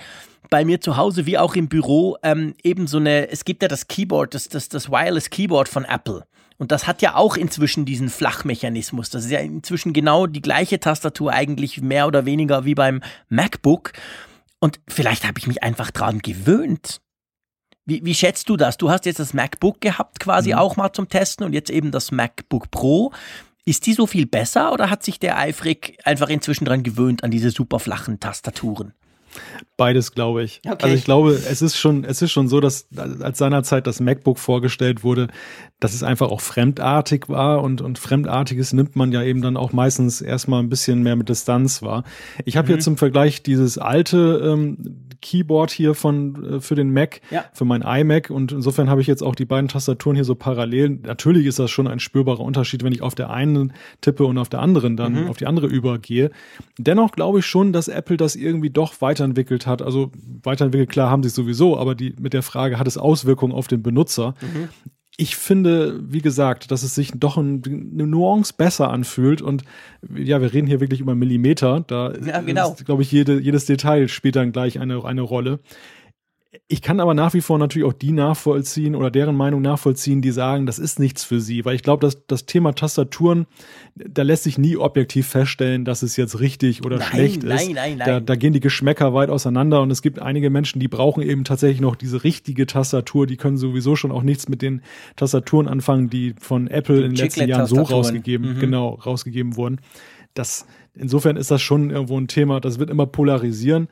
bei mir zu Hause wie auch im Büro ähm, eben so eine, es gibt ja das Keyboard, das, das, das Wireless Keyboard von Apple. Und das hat ja auch inzwischen diesen Flachmechanismus. Das ist ja inzwischen genau die gleiche Tastatur eigentlich mehr oder weniger wie beim MacBook. Und vielleicht habe ich mich einfach dran gewöhnt. Wie, wie schätzt du das? Du hast jetzt das MacBook gehabt, quasi mhm. auch mal zum Testen und jetzt eben das MacBook Pro. Ist die so viel besser oder hat sich der Eifrig einfach inzwischen dran gewöhnt an diese super flachen Tastaturen? Beides, glaube ich. Okay. Also ich glaube, es ist schon, es ist schon so, dass als seinerzeit das MacBook vorgestellt wurde, dass es einfach auch fremdartig war und, und Fremdartiges nimmt man ja eben dann auch meistens erstmal ein bisschen mehr mit Distanz wahr. Ich habe mhm. hier zum Vergleich dieses alte ähm, Keyboard hier von äh, für den Mac, ja. für mein iMac und insofern habe ich jetzt auch die beiden Tastaturen hier so parallel. Natürlich ist das schon ein spürbarer Unterschied, wenn ich auf der einen tippe und auf der anderen dann mhm. auf die andere übergehe. Dennoch glaube ich schon, dass Apple das irgendwie doch weiterentwickelt hat. Also weiterentwickelt, klar haben sie es sowieso, aber die mit der Frage, hat es Auswirkungen auf den Benutzer? Mhm ich finde, wie gesagt, dass es sich doch ein, eine Nuance besser anfühlt und ja, wir reden hier wirklich über Millimeter. Da ja, genau. glaube ich, jede, jedes Detail spielt dann gleich eine, eine Rolle. Ich kann aber nach wie vor natürlich auch die nachvollziehen oder deren Meinung nachvollziehen, die sagen, das ist nichts für sie, weil ich glaube, dass das Thema Tastaturen, da lässt sich nie objektiv feststellen, dass es jetzt richtig oder nein, schlecht nein, ist. Nein, nein, nein. Da, da gehen die Geschmäcker weit auseinander und es gibt einige Menschen, die brauchen eben tatsächlich noch diese richtige Tastatur, die können sowieso schon auch nichts mit den Tastaturen anfangen, die von Apple die in den letzten Jahren so rausgegeben, mhm. genau, rausgegeben wurden. Das, insofern ist das schon irgendwo ein Thema, das wird immer polarisieren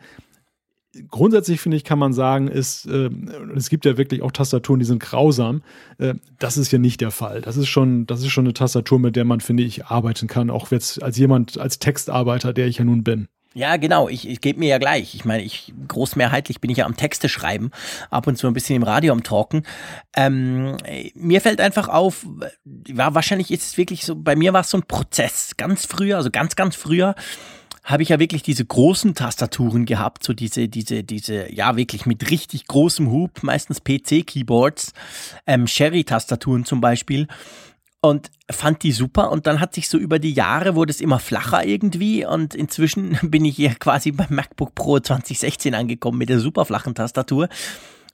grundsätzlich finde ich, kann man sagen, ist, äh, es gibt ja wirklich auch Tastaturen, die sind grausam. Äh, das ist ja nicht der Fall. Das ist schon, das ist schon eine Tastatur, mit der man, finde ich, arbeiten kann, auch jetzt als jemand, als Textarbeiter, der ich ja nun bin. Ja, genau. Ich, ich gebe mir ja gleich. Ich meine, ich großmehrheitlich bin ich ja am Texte schreiben, ab und zu ein bisschen im Radio am Talken. Ähm, mir fällt einfach auf, ja, wahrscheinlich ist es wirklich so, bei mir war es so ein Prozess. Ganz früher, also ganz, ganz früher habe ich ja wirklich diese großen Tastaturen gehabt, so diese, diese, diese, ja wirklich mit richtig großem Hub, meistens PC-Keyboards, ähm, Sherry-Tastaturen zum Beispiel und fand die super und dann hat sich so über die Jahre wurde es immer flacher irgendwie und inzwischen *laughs* bin ich hier quasi beim MacBook Pro 2016 angekommen mit der super flachen Tastatur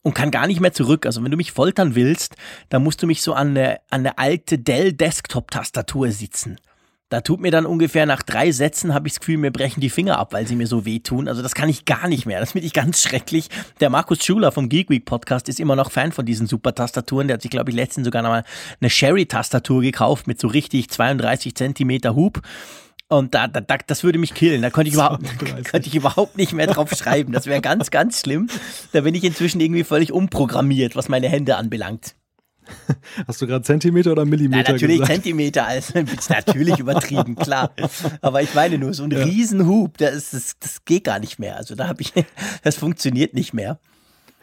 und kann gar nicht mehr zurück. Also wenn du mich foltern willst, dann musst du mich so an eine, an eine alte Dell Desktop Tastatur sitzen Da tut mir dann ungefähr nach drei Sätzen, habe ich das Gefühl, mir brechen die Finger ab, weil sie mir so wehtun. Also das kann ich gar nicht mehr. Das finde ich ganz schrecklich. Der Markus Schuler vom Geek Week Podcast ist immer noch Fan von diesen super Tastaturen. Der hat sich, glaube ich, letztens sogar noch mal eine Sherry-Tastatur gekauft mit so richtig 32 Zentimeter Hub. Und da, da, da, das würde mich killen. Da könnte ich überhaupt, *laughs* könnte ich überhaupt nicht mehr drauf schreiben. Das wäre ganz, ganz schlimm. Da bin ich inzwischen irgendwie völlig umprogrammiert, was meine Hände anbelangt. *laughs* Hast du gerade Zentimeter oder Millimeter Na, natürlich gesagt? Zentimeter, also natürlich *laughs* übertrieben, klar. Aber ich meine nur, so ein ja. Riesenhub, das, das, das geht gar nicht mehr. Also da habe ich, *laughs* das funktioniert nicht mehr.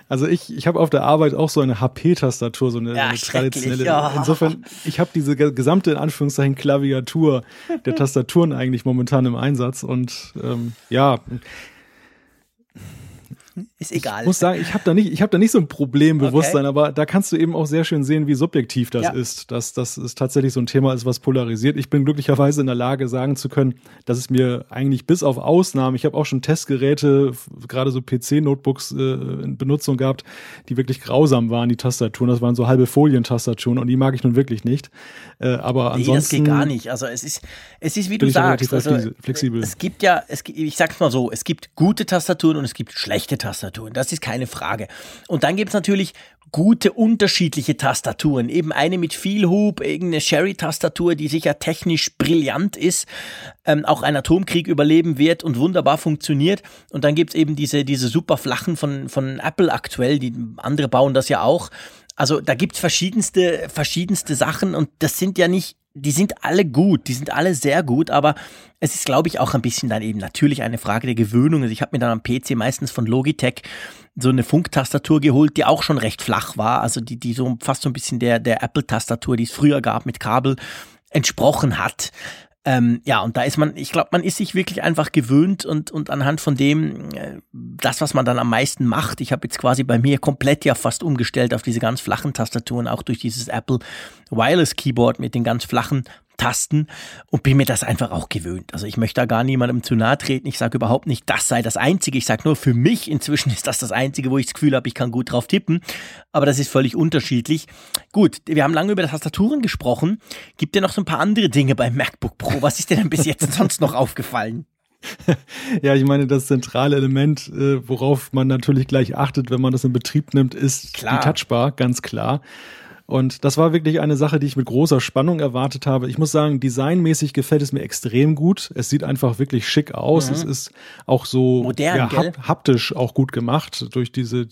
Also ich, ich habe auf der Arbeit auch so eine HP-Tastatur, so eine, ja, eine traditionelle. Ja. Insofern, ich habe diese gesamte in Anführungszeichen Klaviatur der Tastaturen eigentlich momentan im Einsatz und ähm, ja, ist egal. Ich muss sagen, ich habe da nicht, ich habe da nicht so ein Problembewusstsein, okay. aber da kannst du eben auch sehr schön sehen, wie subjektiv das ja. ist, dass das ist tatsächlich so ein Thema ist, was polarisiert. Ich bin glücklicherweise in der Lage, sagen zu können, dass es mir eigentlich bis auf Ausnahmen, ich habe auch schon Testgeräte, gerade so PC-Notebooks äh, in Benutzung gehabt, die wirklich grausam waren, die Tastaturen. Das waren so halbe Folientastaturen und die mag ich nun wirklich nicht. Äh, aber nee, ansonsten. Das geht gar nicht. Also es ist, es ist wie du sagst. Also, flexibel. Es gibt ja, es, ich sag's mal so, es gibt gute Tastaturen und es gibt schlechte Tastaturen. Tastaturen, das ist keine Frage. Und dann gibt es natürlich gute unterschiedliche Tastaturen. Eben eine mit viel Hub, irgendeine Sherry-Tastatur, die sicher technisch brillant ist, ähm, auch einen Atomkrieg überleben wird und wunderbar funktioniert. Und dann gibt es eben diese, diese super flachen von, von Apple aktuell, die andere bauen das ja auch. Also da gibt es verschiedenste, verschiedenste Sachen und das sind ja nicht die sind alle gut, die sind alle sehr gut, aber es ist, glaube ich, auch ein bisschen dann eben natürlich eine Frage der Gewöhnung. Also ich habe mir dann am PC meistens von Logitech so eine Funktastatur geholt, die auch schon recht flach war, also die, die so fast so ein bisschen der, der Apple-Tastatur, die es früher gab mit Kabel, entsprochen hat. Ähm, ja, und da ist man, ich glaube, man ist sich wirklich einfach gewöhnt und, und anhand von dem, äh, das, was man dann am meisten macht, ich habe jetzt quasi bei mir komplett ja fast umgestellt auf diese ganz flachen Tastaturen, auch durch dieses Apple Wireless Keyboard mit den ganz flachen Tasten und bin mir das einfach auch gewöhnt. Also ich möchte da gar niemandem zu nahe treten. Ich sage überhaupt nicht, das sei das Einzige. Ich sage nur, für mich inzwischen *laughs* ist das das Einzige, wo ich das Gefühl habe, ich kann gut drauf tippen. Aber das ist völlig unterschiedlich. Gut, wir haben lange über Tastaturen gesprochen. Gibt ja noch so ein paar andere Dinge beim MacBook Pro? Was ist dir denn bis jetzt *laughs* sonst noch aufgefallen? *laughs* Ja, ich meine, das zentrale Element, äh, worauf man natürlich gleich achtet, wenn man das in Betrieb nimmt, ist klar. die Touchbar, ganz klar. Und das war wirklich eine Sache, die ich mit großer Spannung erwartet habe. Ich muss sagen, designmäßig gefällt es mir extrem gut. Es sieht einfach wirklich schick aus. Mhm. Es ist auch so Modern, ja, hap haptisch auch gut gemacht durch diese,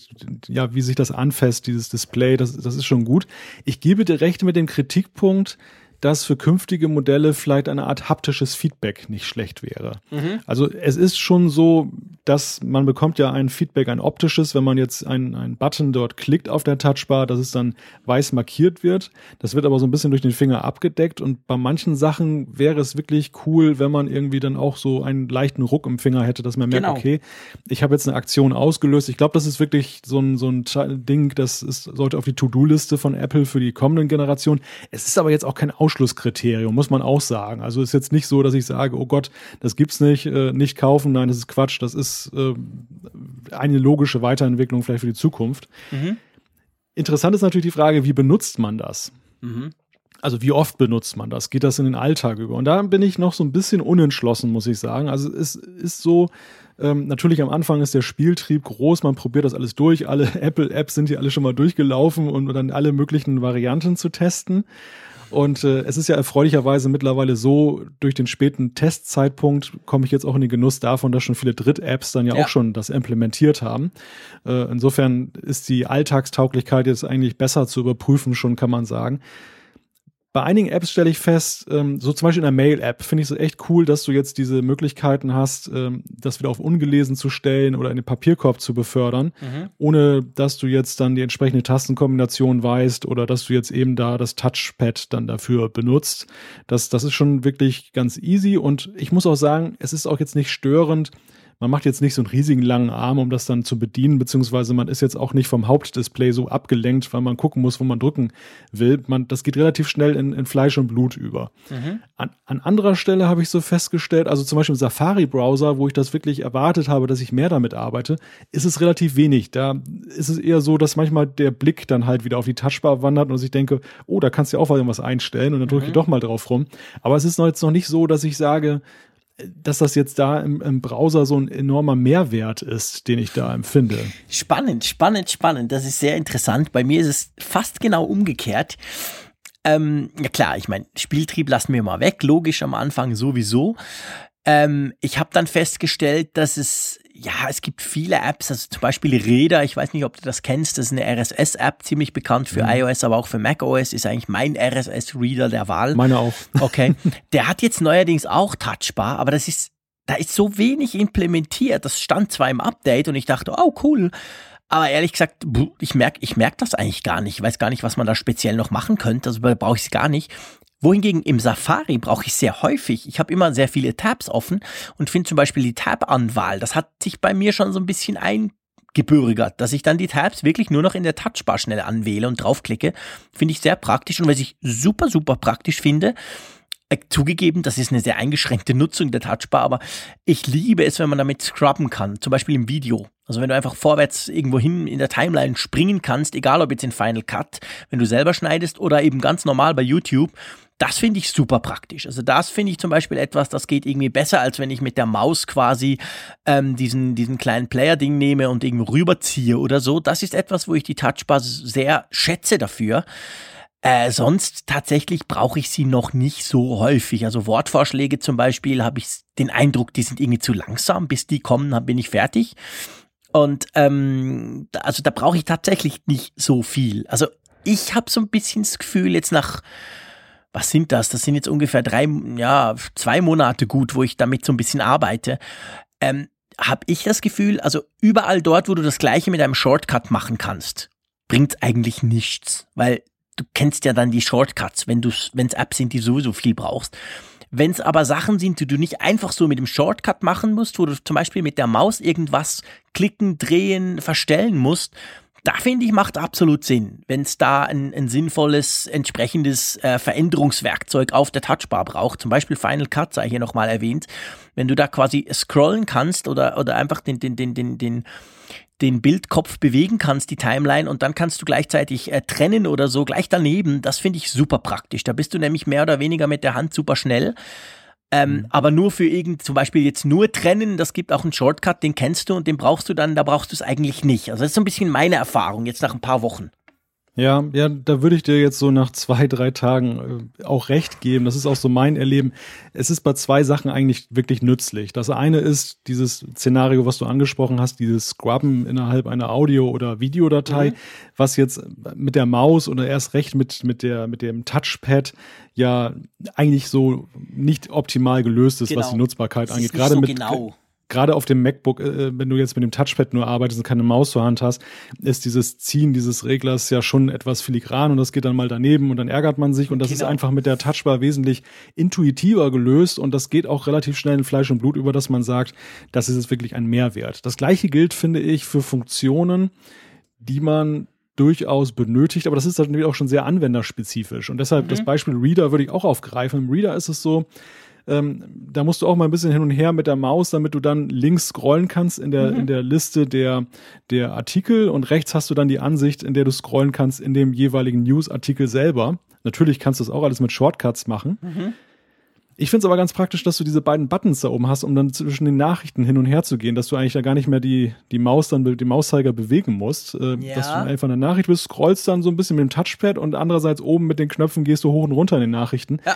ja, wie sich das anfasst, dieses Display. Das, das ist schon gut. Ich gebe dir recht mit dem Kritikpunkt, dass für künftige Modelle vielleicht eine Art haptisches Feedback nicht schlecht wäre. Mhm. Also es ist schon so, dass man bekommt ja ein Feedback, ein optisches, wenn man jetzt einen Button dort klickt auf der Touchbar, dass es dann weiß markiert wird. Das wird aber so ein bisschen durch den Finger abgedeckt und bei manchen Sachen wäre es wirklich cool, wenn man irgendwie dann auch so einen leichten Ruck im Finger hätte, dass man merkt, genau. okay, ich habe jetzt eine Aktion ausgelöst. Ich glaube, das ist wirklich so ein, so ein Ding, das ist, sollte auf die To-Do-Liste von Apple für die kommenden Generationen. Es ist aber jetzt auch kein Ausschluss Ausschlusskriterium, muss man auch sagen. Also ist jetzt nicht so, dass ich sage, oh Gott, das gibt's nicht, äh, nicht kaufen, nein, das ist Quatsch, das ist äh, eine logische Weiterentwicklung vielleicht für die Zukunft. Mhm. Interessant ist natürlich die Frage, wie benutzt man das? Mhm. Also wie oft benutzt man das? Geht das in den Alltag über? Und da bin ich noch so ein bisschen unentschlossen, muss ich sagen. Also es ist so, ähm, natürlich am Anfang ist der Spieltrieb groß, man probiert das alles durch. Alle *laughs* Apple-Apps sind hier alle schon mal durchgelaufen und dann alle möglichen Varianten zu testen. Und äh, es ist ja erfreulicherweise mittlerweile so, durch den späten Testzeitpunkt komme ich jetzt auch in den Genuss davon, dass schon viele Dritt-Apps dann ja, ja, auch schon das implementiert haben. Äh, insofern ist die Alltagstauglichkeit jetzt eigentlich besser zu überprüfen, schon kann man sagen. Bei einigen Apps stelle ich fest, ähm, so zum Beispiel in der Mail-App finde ich es echt cool, dass du jetzt diese Möglichkeiten hast, ähm, das wieder auf ungelesen zu stellen oder in den Papierkorb zu befördern, mhm. ohne dass du jetzt dann die entsprechende Tastenkombination weißt oder dass du jetzt eben da das Touchpad dann dafür benutzt. Das, das ist schon wirklich ganz easy und ich muss auch sagen, es ist auch jetzt nicht störend, man macht jetzt nicht so einen riesigen langen Arm, um das dann zu bedienen, beziehungsweise man ist jetzt auch nicht vom Hauptdisplay so abgelenkt, weil man gucken muss, wo man drücken will. Man, das geht relativ schnell in, in Fleisch und Blut über. Mhm. An, an anderer Stelle habe ich so festgestellt, also zum Beispiel im Safari-Browser, wo ich das wirklich erwartet habe, dass ich mehr damit arbeite, ist es relativ wenig. Da ist es eher so, dass manchmal der Blick dann halt wieder auf die Touchbar wandert und ich denke, oh, da kannst du ja auch irgendwas einstellen und dann drücke ich mhm. doch mal drauf rum. Aber es ist jetzt noch nicht so, dass ich sage, dass das jetzt da im, im, Browser so ein enormer Mehrwert ist, den ich da empfinde. Spannend, spannend, spannend. Das ist sehr interessant. Bei mir ist es fast genau umgekehrt. Ähm, ja klar, ich meine, Spieltrieb lassen wir mal weg, logisch am Anfang sowieso. Ähm, ich habe dann festgestellt, dass es ja, es gibt viele Apps, also zum Beispiel Räder, ich weiß nicht, ob du das kennst, das ist eine RSS-App, ziemlich bekannt für mhm. iOS, aber auch für macOS, ist eigentlich mein RSS-Reader der Wahl. Meine auch. *laughs* Okay. Der hat jetzt neuerdings auch Touchbar, aber das ist, da ist so wenig implementiert. Das stand zwar im Update und ich dachte, oh cool. Aber ehrlich gesagt, ich merke ich merk das eigentlich gar nicht. Ich weiß gar nicht, was man da speziell noch machen könnte. Also brauche ich es gar nicht. Wohingegen im Safari brauche ich sehr häufig. Ich habe immer sehr viele Tabs offen und finde zum Beispiel die Tab-Anwahl. Das hat sich bei mir schon so ein bisschen eingebürgert, dass ich dann die Tabs wirklich nur noch in der Touchbar schnell anwähle und draufklicke. Finde ich sehr praktisch und was ich super, super praktisch finde, äh, zugegeben, das ist eine sehr eingeschränkte *laughs* Nutzung der Touchbar, aber ich liebe es, wenn man damit scrubben kann, zum Beispiel im Video. Also wenn du einfach vorwärts irgendwo hin in der Timeline springen kannst, egal ob jetzt in Final Cut, wenn du selber schneidest oder eben ganz normal bei YouTube, das finde ich super praktisch. Also das finde ich zum Beispiel etwas, das geht irgendwie besser, als wenn ich mit der Maus quasi ähm, diesen, diesen kleinen Player-Ding nehme und irgendwo rüberziehe oder so. Das ist etwas, wo ich die Touchbar sehr schätze dafür. Äh, sonst tatsächlich brauche ich sie noch nicht so häufig. Also Wortvorschläge zum Beispiel habe ich den Eindruck, die sind irgendwie zu langsam. Bis die kommen, dann bin ich fertig. Und ähm, also da brauche ich tatsächlich nicht so viel. Also ich habe so ein bisschen das Gefühl, jetzt nach was sind das? Das sind jetzt ungefähr drei, ja, zwei Monate gut, wo ich damit so ein bisschen arbeite. Ähm, habe ich das Gefühl, also überall dort, wo du das Gleiche mit einem Shortcut machen kannst, bringt eigentlich nichts, weil du kennst ja dann die Shortcuts, wenn es Apps sind, die sowieso viel brauchst. Wenn es aber Sachen sind, die du nicht einfach so mit dem Shortcut machen musst, wo du zum Beispiel mit der Maus irgendwas klicken, drehen, verstellen musst, da finde ich, macht absolut Sinn, wenn es da ein, ein, sinnvolles, entsprechendes äh, Veränderungswerkzeug auf der Touchbar braucht. Zum Beispiel Final Cut sei hier nochmal erwähnt. Wenn du da quasi scrollen kannst oder, oder einfach den, den, den, den, den, den Bildkopf bewegen kannst, die Timeline, und dann kannst du gleichzeitig äh, trennen oder so gleich daneben. Das finde ich super praktisch. Da bist du nämlich mehr oder weniger mit der Hand super schnell. Ähm, mhm. Aber nur für irgend, zum Beispiel jetzt nur trennen, das gibt auch einen Shortcut, den kennst du und den brauchst du dann, da brauchst du es eigentlich nicht. Also das ist so ein bisschen meine Erfahrung jetzt nach ein paar Wochen. Ja, ja, da würde ich dir jetzt so nach zwei, drei Tagen äh, auch recht geben. Das ist auch so mein Erleben. Es ist bei zwei Sachen eigentlich wirklich nützlich. Das eine ist dieses Szenario, was du angesprochen hast, dieses Scrubben innerhalb einer Audio- oder Videodatei, mhm. was jetzt mit der Maus oder erst recht mit, mit der, mit dem Touchpad ja eigentlich so nicht optimal gelöst ist, genau. was die Nutzbarkeit angeht. Gerade so mit, genau gerade auf dem MacBook, äh, wenn du jetzt mit dem Touchpad nur arbeitest und keine Maus zur Hand hast, ist dieses Ziehen dieses Reglers ja schon etwas filigran und das geht dann mal daneben und dann ärgert man sich und das genau. ist einfach mit der Touchbar wesentlich intuitiver gelöst und das geht auch relativ schnell in Fleisch und Blut über, dass man sagt, das ist jetzt wirklich ein Mehrwert. Das gleiche gilt, finde ich, für Funktionen, die man durchaus benötigt, aber das ist dann auch schon sehr anwenderspezifisch und deshalb mhm. das Beispiel Reader würde ich auch aufgreifen. Im Reader ist es so, ähm, da musst du auch mal ein bisschen hin und her mit der Maus, damit du dann links scrollen kannst in der, mhm. in der Liste der, der Artikel und rechts hast du dann die Ansicht, in der du scrollen kannst in dem jeweiligen News-Artikel selber. Natürlich kannst du das auch alles mit Shortcuts machen. Mhm. Ich finde es aber ganz praktisch, dass du diese beiden Buttons da oben hast, um dann zwischen den Nachrichten hin und her zu gehen, dass du eigentlich da gar nicht mehr die, die Maus dann, die Mauszeiger bewegen musst. Äh, ja. Dass du einfach eine Nachricht bist, scrollst dann so ein bisschen mit dem Touchpad und andererseits oben mit den Knöpfen gehst du hoch und runter in den Nachrichten. Ja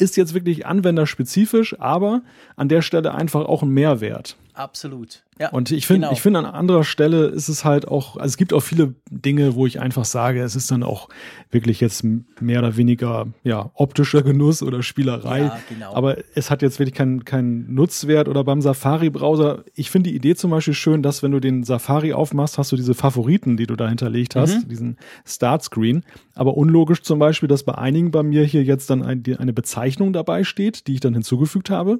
ist jetzt wirklich anwenderspezifisch, aber an der Stelle einfach auch ein Mehrwert. Absolut. Ja, und ich finde, genau. ich finde an anderer Stelle ist es halt auch, also es gibt auch viele Dinge, wo ich einfach sage, es ist dann auch wirklich jetzt mehr oder weniger, ja, optischer *laughs* Genuss oder Spielerei. Ja, genau. Aber es hat jetzt wirklich keinen keinen Nutzwert oder beim Safari-Browser. Ich finde die Idee zum Beispiel schön, dass wenn du den Safari aufmachst, hast du diese Favoriten, die du da hinterlegt hast, mhm. diesen Startscreen. Aber unlogisch zum Beispiel, dass bei einigen bei mir hier jetzt dann ein, eine Bezeichnung dabei steht, die ich dann hinzugefügt habe.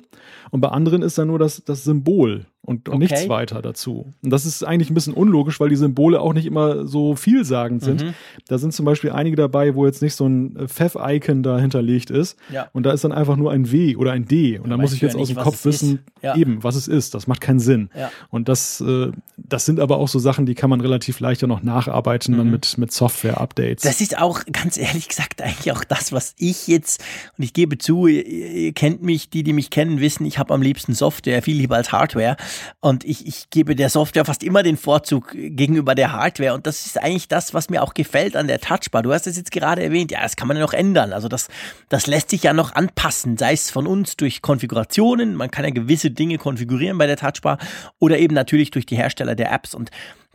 Und bei anderen ist dann nur das, das Symbol und, und okay. nichts weiter dazu. Und das ist eigentlich ein bisschen unlogisch, weil die Symbole auch nicht immer so vielsagend sind. Mhm. Da sind zum Beispiel einige dabei, wo jetzt nicht so ein Pfeff-Icon da hinterlegt ist. Ja. Und da ist dann einfach nur ein W oder ein D. Und da muss ich jetzt ja aus dem Kopf wissen, ja. eben, was es ist. Das macht keinen Sinn. Und das, äh, das sind aber auch so Sachen, die kann man relativ leicht ja noch nacharbeiten mhm. dann mit, mit Software-Updates. Das ist auch *laughs* ganz ehrlich gesagt eigentlich auch das, was ich jetzt, und ich gebe zu, ihr, ihr kennt mich, die, die mich kennen, wissen, ich habe am liebsten Software, viel lieber als Hardware. Und ich, ich gebe der Software fast immer den Vorzug gegenüber der Hardware. Und das ist eigentlich das, was mir auch gefällt an der Touchbar. Du hast es jetzt gerade erwähnt, ja, das kann man ja noch ändern. Also das, das lässt sich ja noch anpassen, sei es von uns durch Konfigurationen. Man kann ja gewisse Dinge konfigurieren bei der Touchbar oder eben natürlich durch die Hersteller der Apps. Und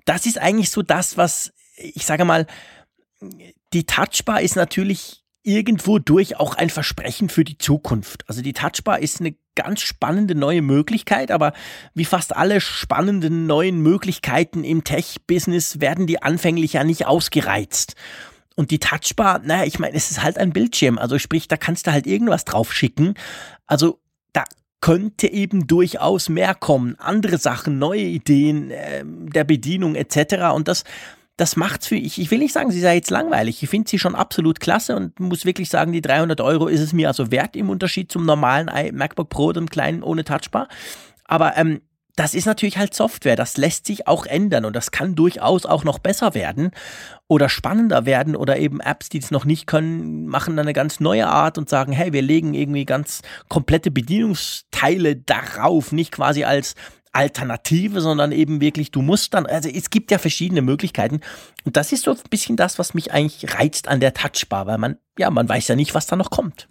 das ist eigentlich so das, was ich sage mal, die Touchbar ist natürlich irgendwo durch auch ein Versprechen für die Zukunft. Also die Touchbar ist eine ganz spannende neue Möglichkeit, aber wie fast alle spannenden neuen Möglichkeiten im Tech-Business werden die anfänglich ja nicht ausgereizt. Und die Touchbar, naja, ich meine, es ist halt ein Bildschirm, also sprich, da kannst du halt irgendwas drauf schicken. Also da könnte eben durchaus mehr kommen, andere Sachen, neue Ideen äh, der Bedienung etc. Und das das macht's für ich. Ich will nicht sagen, sie sei jetzt langweilig. Ich finde sie schon absolut klasse und muss wirklich sagen, die 300 Euro ist es mir also wert im Unterschied zum normalen MacBook Pro, dem kleinen ohne Touchbar. Aber ähm, das ist natürlich halt Software. Das lässt sich auch ändern und das kann durchaus auch noch besser werden oder spannender werden oder eben Apps, die es noch nicht können, machen dann eine ganz neue Art und sagen, hey, wir legen irgendwie ganz komplette Bedienungsteile darauf, nicht quasi als Alternative, sondern eben wirklich, du musst dann, also es gibt ja verschiedene Möglichkeiten. Und das ist so ein bisschen das, was mich eigentlich reizt an der Touchbar, weil man, ja, man weiß ja nicht, was da noch kommt.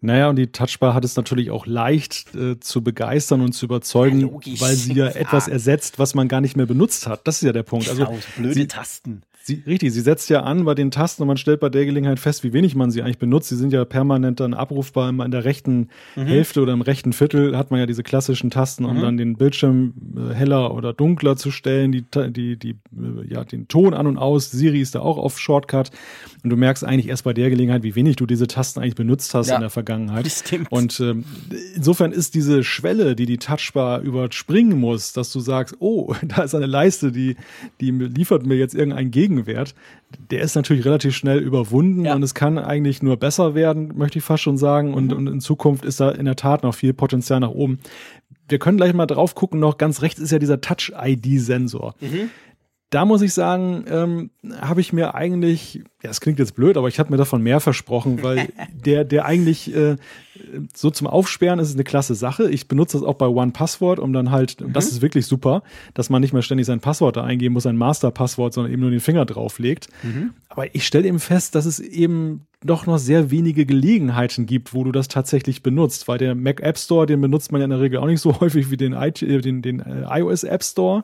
Naja, und die Touchbar hat es natürlich auch leicht äh, zu begeistern und zu überzeugen, ja, weil sie ja, ja, etwas ersetzt, was man gar nicht mehr benutzt hat. Das ist ja der Punkt. Also genau, blöde sie, Tasten. Sie, richtig, sie setzt ja an bei den Tasten und man stellt bei der Gelegenheit fest, wie wenig man sie eigentlich benutzt. Sie sind ja permanent dann abrufbar. Immer in der rechten mhm. Hälfte oder im rechten Viertel hat man ja diese klassischen Tasten, um mhm. dann den Bildschirm äh, heller oder dunkler zu stellen, die, die, die, äh, ja, den Ton an und aus. Siri ist da auch auf Shortcut. Und du merkst eigentlich erst bei der Gelegenheit, wie wenig du diese Tasten eigentlich benutzt hast ja, in der Vergangenheit. *laughs* Stimmt. Und ähm, insofern ist diese Schwelle, die die Touchbar überspringen muss, dass du sagst, oh, *laughs* da ist eine Leiste, die, die liefert mir jetzt irgendein Gegen Gegenwert, der ist natürlich relativ schnell überwunden ja. und es kann eigentlich nur besser werden, möchte ich fast schon sagen. Und, mhm. und in Zukunft ist da in der Tat noch viel Potenzial nach oben. Wir können gleich mal drauf gucken, noch ganz rechts ist ja dieser Touch-ID-Sensor. Mhm da muss ich sagen, ähm, habe ich mir eigentlich, ja, es klingt jetzt blöd, aber ich habe mir davon mehr versprochen, weil *laughs* der, der eigentlich äh, so zum Aufsperren ist es eine klasse Sache. Ich benutze das auch bei One Password, um dann halt, mhm. das ist wirklich super, dass man nicht mehr ständig sein Passwort da eingeben muss, ein Master-Passwort, sondern eben nur den Finger drauflegt. Mhm. Aber ich stelle eben fest, dass es eben doch noch sehr wenige Gelegenheiten gibt, wo du das tatsächlich benutzt, weil der Mac App Store, den benutzt man ja in der Regel auch nicht so *laughs* häufig wie den, I den, den äh, iOS App Store.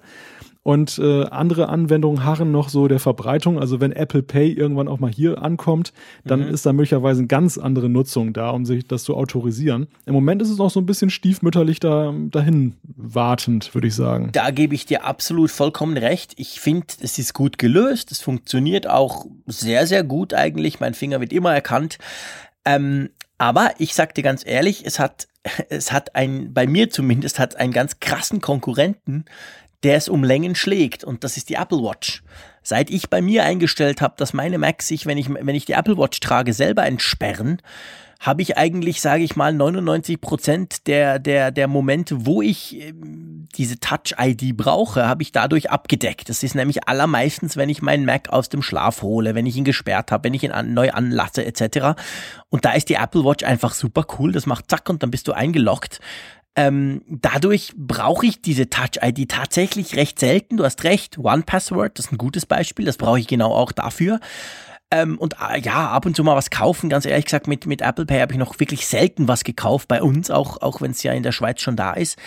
Und äh, andere Anwendungen harren noch so der Verbreitung. Also wenn Apple Pay irgendwann auch mal hier ankommt, dann mhm. ist da möglicherweise eine ganz andere Nutzung da, um sich das zu autorisieren. Im Moment ist es noch so ein bisschen stiefmütterlich da, dahin wartend, würde ich sagen. Da gebe ich dir absolut vollkommen recht. Ich finde, es ist gut gelöst. Es funktioniert auch sehr, sehr gut eigentlich. Mein Finger wird immer erkannt. Ähm, aber ich sag dir ganz ehrlich, es hat, *laughs* es hat ein, bei mir zumindest, hat einen ganz krassen Konkurrenten, der es um Längen schlägt und das ist die Apple Watch. Seit ich bei mir eingestellt habe, dass meine Macs sich, wenn ich, wenn ich die Apple Watch trage, selber entsperren, habe ich eigentlich, sage ich mal, 99 Prozent der, der, der Momente, wo ich äh, diese Touch-ID brauche, habe ich dadurch abgedeckt. Das ist nämlich allermeistens, wenn ich meinen Mac aus dem Schlaf hole, wenn ich ihn gesperrt habe, wenn ich ihn an, neu anlasse etc. Und da ist die Apple Watch einfach super cool. Das macht zack und dann bist du eingeloggt. Ähm, dadurch brauche ich diese Touch-ID tatsächlich recht selten. Du hast recht, One-Password, das ist ein gutes Beispiel, das brauche ich genau auch dafür. Ähm, und äh, ja, ab und zu mal was kaufen, ganz ehrlich gesagt, mit, mit Apple Pay habe ich noch wirklich selten was gekauft, bei uns, auch, auch wenn es ja in der Schweiz schon da ist.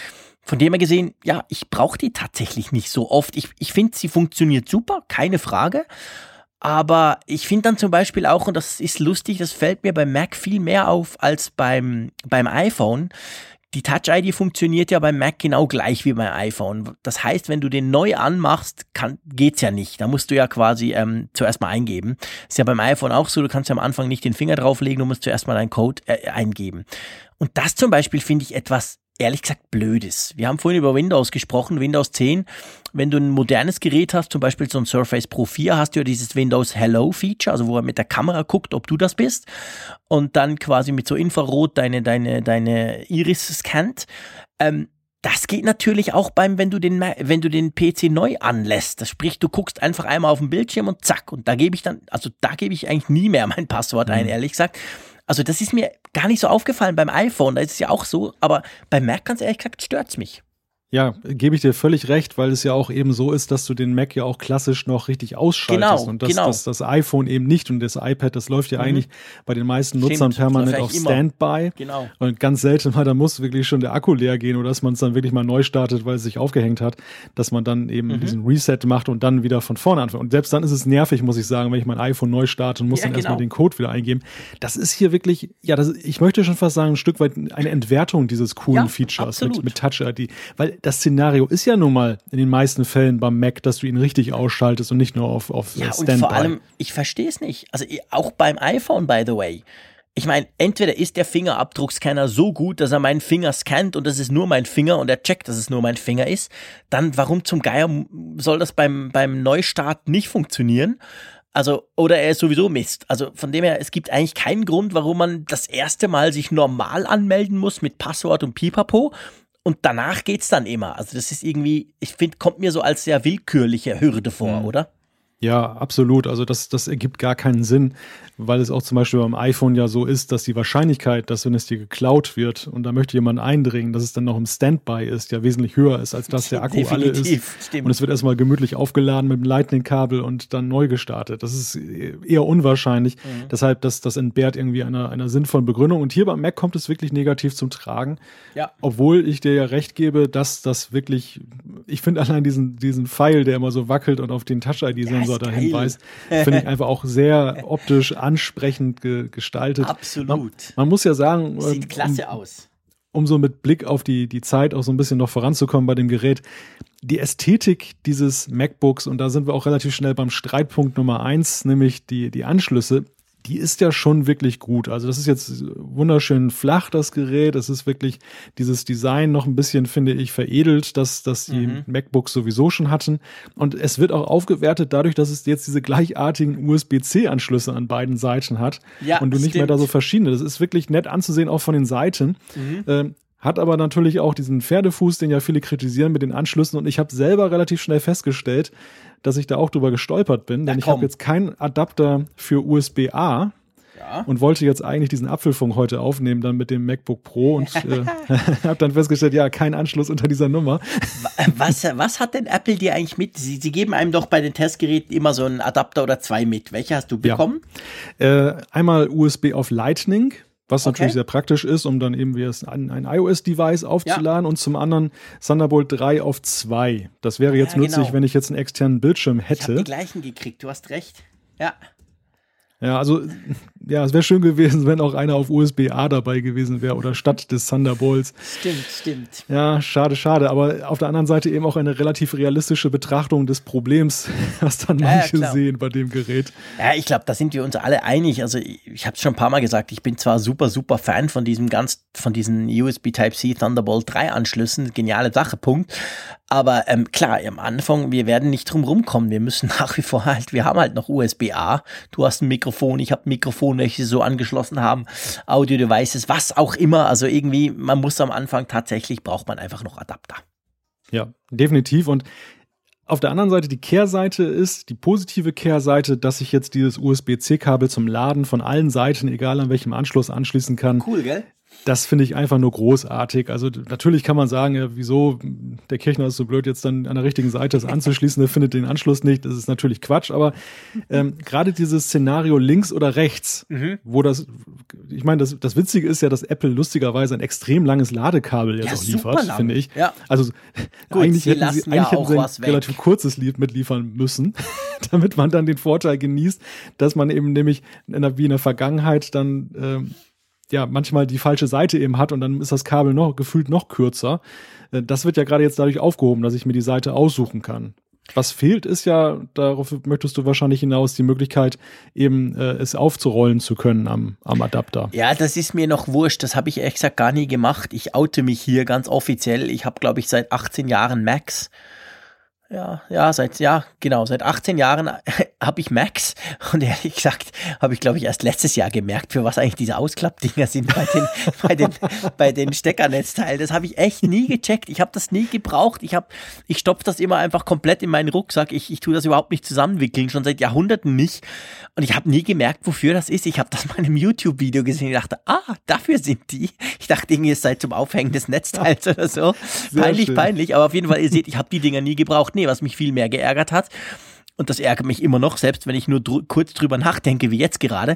Von dem her gesehen, ja, ich brauche die tatsächlich nicht so oft. Ich, ich finde, sie funktioniert super, keine Frage. Aber ich finde dann zum Beispiel auch, und das ist lustig, das fällt mir beim Mac viel mehr auf als beim, beim iPhone, die Touch-ID funktioniert ja beim Mac genau gleich wie beim iPhone. Das heißt, wenn du den neu anmachst, kann, geht's ja nicht. Da musst du ja quasi ähm, zuerst mal eingeben. Ist ja beim iPhone auch so, du kannst ja am Anfang nicht den Finger drauflegen, du musst zuerst mal deinen Code äh, eingeben. Und das zum Beispiel finde ich etwas ehrlich gesagt blöd ist. Wir haben vorhin über Windows gesprochen, Windows 10. Wenn du ein modernes Gerät hast, zum Beispiel so ein Surface Pro 4, hast du ja dieses Windows Hello Feature, also wo er mit der Kamera guckt, ob du das bist und dann quasi mit so Infrarot deine, deine, deine Iris scannt. Ähm, das geht natürlich auch beim, wenn du den, wenn du den PC neu anlässt. Das spricht, du guckst einfach einmal auf den Bildschirm und zack. Und da gebe ich dann, also da gebe ich eigentlich nie mehr *laughs* mein Passwort ein, mhm. ehrlich gesagt. Also das ist mir gar nicht so aufgefallen beim iPhone, da ist es ja auch so, aber beim Mac, ganz ehrlich gesagt, stört's mich. Ja, gebe ich dir völlig recht, weil es ja auch eben so ist, dass du den Mac ja auch klassisch noch richtig ausschaltest genau, und das, genau. das, das iPhone eben nicht und das iPad, das läuft ja mhm. eigentlich bei den meisten Nutzern Stimmt, permanent auf Standby. Genau. Und ganz selten mal, da muss wirklich schon der Akku leer gehen oder dass man es dann wirklich mal neu startet, weil es sich aufgehängt hat, dass man dann eben mhm. diesen Reset macht und dann wieder von vorne anfängt. Und selbst dann ist es nervig, muss ich sagen, wenn ich mein iPhone neu starte und muss ja, dann genau. erstmal den Code wieder eingeben. Das ist hier wirklich, ja, das, ich möchte schon fast sagen, ein Stück weit eine Entwertung dieses coolen ja, Features mit, mit Touch ID, weil das Szenario ist ja nun mal in den meisten Fällen beim Mac, dass du ihn richtig ausschaltest und nicht nur auf, auf ja, Standby. Und vor allem, ich verstehe es nicht. Also auch beim iPhone, by the way. Ich meine, entweder ist der Fingerabdruckscanner so gut, dass er meinen Finger scannt und das ist nur mein Finger und er checkt, dass es nur mein Finger ist, dann warum zum Geier soll das beim, beim Neustart nicht funktionieren? Also, oder er ist sowieso Mist. Also von dem her, es gibt eigentlich keinen Grund, warum man das erste Mal sich normal anmelden muss mit Passwort und Pipapo und danach geht's dann immer. Also das ist irgendwie, ich finde, kommt mir so als sehr willkürliche Hürde vor, mhm. oder? Ja, absolut. Also das, das ergibt gar keinen Sinn, weil es auch zum Beispiel beim iPhone ja so ist, dass die Wahrscheinlichkeit, dass wenn es dir geklaut wird und da möchte jemand eindringen, dass es dann noch im Standby ist, ja wesentlich höher ist, als dass der Akku Definitiv, *laughs* alle ist. Stimmt. Und es wird erstmal gemütlich aufgeladen mit dem Lightning-Kabel und dann neu gestartet. Das ist eher unwahrscheinlich. Mhm. Deshalb, dass das entbehrt irgendwie einer, einer sinnvollen Begründung. Und hier beim Mac kommt es wirklich negativ zum Tragen. Ja. Obwohl ich dir ja recht gebe, dass das wirklich, ich finde allein diesen, diesen Pfeil, der immer so wackelt und auf den Touch-ID-Sensor Sensor da hinweist, finde ich einfach auch sehr optisch ansprechend ge gestaltet. Absolut. Man, man, muss ja sagen, sieht ähm, klasse um, aus. Um so mit Blick auf die, die Zeit auch so ein bisschen noch voranzukommen bei dem Gerät. Die Ästhetik dieses MacBooks, und da sind wir auch relativ schnell beim Streitpunkt Nummer eins, nämlich die, die Anschlüsse, die ist ja schon wirklich gut. Also das ist jetzt wunderschön flach, das Gerät. Es ist wirklich dieses Design noch ein bisschen, finde ich, veredelt, dass, dass die mhm. MacBooks sowieso schon hatten. Und es wird auch aufgewertet dadurch, dass es jetzt diese gleichartigen USB-C-Anschlüsse an beiden Seiten hat. Ja, und du nicht mehr da so verschiedene. Das ist wirklich nett anzusehen, auch von den Seiten. Mhm. Ähm, hat aber natürlich auch diesen Pferdefuß, den ja viele kritisieren mit den Anschlüssen. Und ich habe selber relativ schnell festgestellt, dass ich da auch drüber gestolpert bin, denn ich habe jetzt keinen Adapter für USB-A. Ja. Und wollte jetzt eigentlich diesen Apfelfunk heute aufnehmen, dann mit dem MacBook Pro und äh, *laughs* habe dann festgestellt, ja, kein Anschluss unter dieser Nummer. Was, was hat denn Apple dir eigentlich mit? Sie, Sie geben einem doch bei den Testgeräten immer so einen Adapter oder zwei mit. Welche hast du bekommen? Ja. Äh, einmal USB auf Lightning was okay. natürlich sehr praktisch ist, um dann eben wie ein, ein iOS-Device aufzuladen ja. und zum anderen Thunderbolt 3 auf 2. Das wäre jetzt ja, nützlich, genau. wenn ich jetzt einen externen Bildschirm hätte. Ich habe die gleichen gekriegt, du hast recht. Ja. Ja, also ja, es wäre schön gewesen, wenn auch einer auf USB-A dabei gewesen wäre oder statt des Thunderbolts. Stimmt, stimmt. Ja, schade, schade. Aber auf der anderen Seite eben auch eine relativ realistische Betrachtung des Problems, *laughs* was dann manche ja, sehen bei dem Gerät. Ja, ich glaube, da sind wir uns alle einig. Also ich, ich habe es schon ein paar Mal gesagt, ich bin zwar super, super Fan von diesem ganz, von diesen USB Type-C Thunderbolt 3 Anschlüssen, geniale Sache, Punkt. Aber ähm, klar, am Anfang, wir werden nicht drum rumkommen. Wir müssen *laughs* nach wie vor halt, wir haben halt noch USB-A. Du hast ein Mikrofon, ich habe ein Mikrofon, welches sie so angeschlossen haben, Audio-Devices, was auch immer. Also irgendwie, man muss am Anfang tatsächlich, braucht man einfach noch Adapter. Ja, definitiv. Und auf der anderen Seite, die Kehrseite ist, die positive Kehrseite, dass ich jetzt dieses USB-C-Kabel zum Laden von allen Seiten, egal an welchem Anschluss, anschließen kann. Cool, gell? Das finde ich einfach nur großartig. Also natürlich kann man sagen, ja, wieso der Kirchner ist so blöd, jetzt dann an der richtigen Seite das anzuschließen, der findet den Anschluss nicht. Das ist natürlich Quatsch, aber ähm, gerade dieses Szenario links oder rechts, mhm. wo das, ich meine, das, das Witzige ist ja, dass Apple lustigerweise ein extrem langes Ladekabel jetzt ja, auch liefert, finde ich. Ja. Also Gut, eigentlich hätten sie, eigentlich hätten sie ein relativ kurzes Lied mitliefern müssen, *laughs* damit man dann den Vorteil genießt, dass man eben nämlich in der, wie in der Vergangenheit dann ähm, ja manchmal die falsche Seite eben hat und dann ist das Kabel noch gefühlt noch kürzer. Äh, das wird ja gerade jetzt dadurch aufgehoben, dass ich mir die Seite aussuchen kann. Was fehlt, ist ja, darauf möchtest du wahrscheinlich hinaus, die Möglichkeit, eben äh, es aufzurollen zu können am, am Adapter. Ja, das ist mir noch wurscht. Das habe ich ehrlich gesagt gar nie gemacht. Ich oute mich hier ganz offiziell. Ich habe, glaube ich, seit 18 Jahren Macs. Ja, ja, seit, ja, genau, seit 18 Jahren *laughs* habe ich Macs und ehrlich gesagt habe ich, glaube ich, erst letztes Jahr gemerkt, für was eigentlich diese Ausklappdinger sind bei den, *laughs* bei den, bei den Steckernetzteilen. Das habe ich echt nie gecheckt. Ich habe das nie gebraucht. Ich habe, ich stopfe das immer einfach komplett in meinen Rucksack. Ich, ich tue das überhaupt nicht zusammenwickeln, schon seit Jahrhunderten nicht. Und ich habe nie gemerkt, wofür das ist. Ich habe das mal in einem YouTube-Video gesehen und dachte, ah, dafür sind die. Ich dachte irgendwie, es sei zum Aufhängen des Netzteils oder so. Sehr peinlich, schön. peinlich. Aber auf jeden Fall, ihr seht, ich habe die Dinger nie gebraucht nee, was mich viel mehr geärgert hat, und das ärgert mich immer noch, selbst wenn ich nur dr kurz drüber nachdenke, wie jetzt gerade.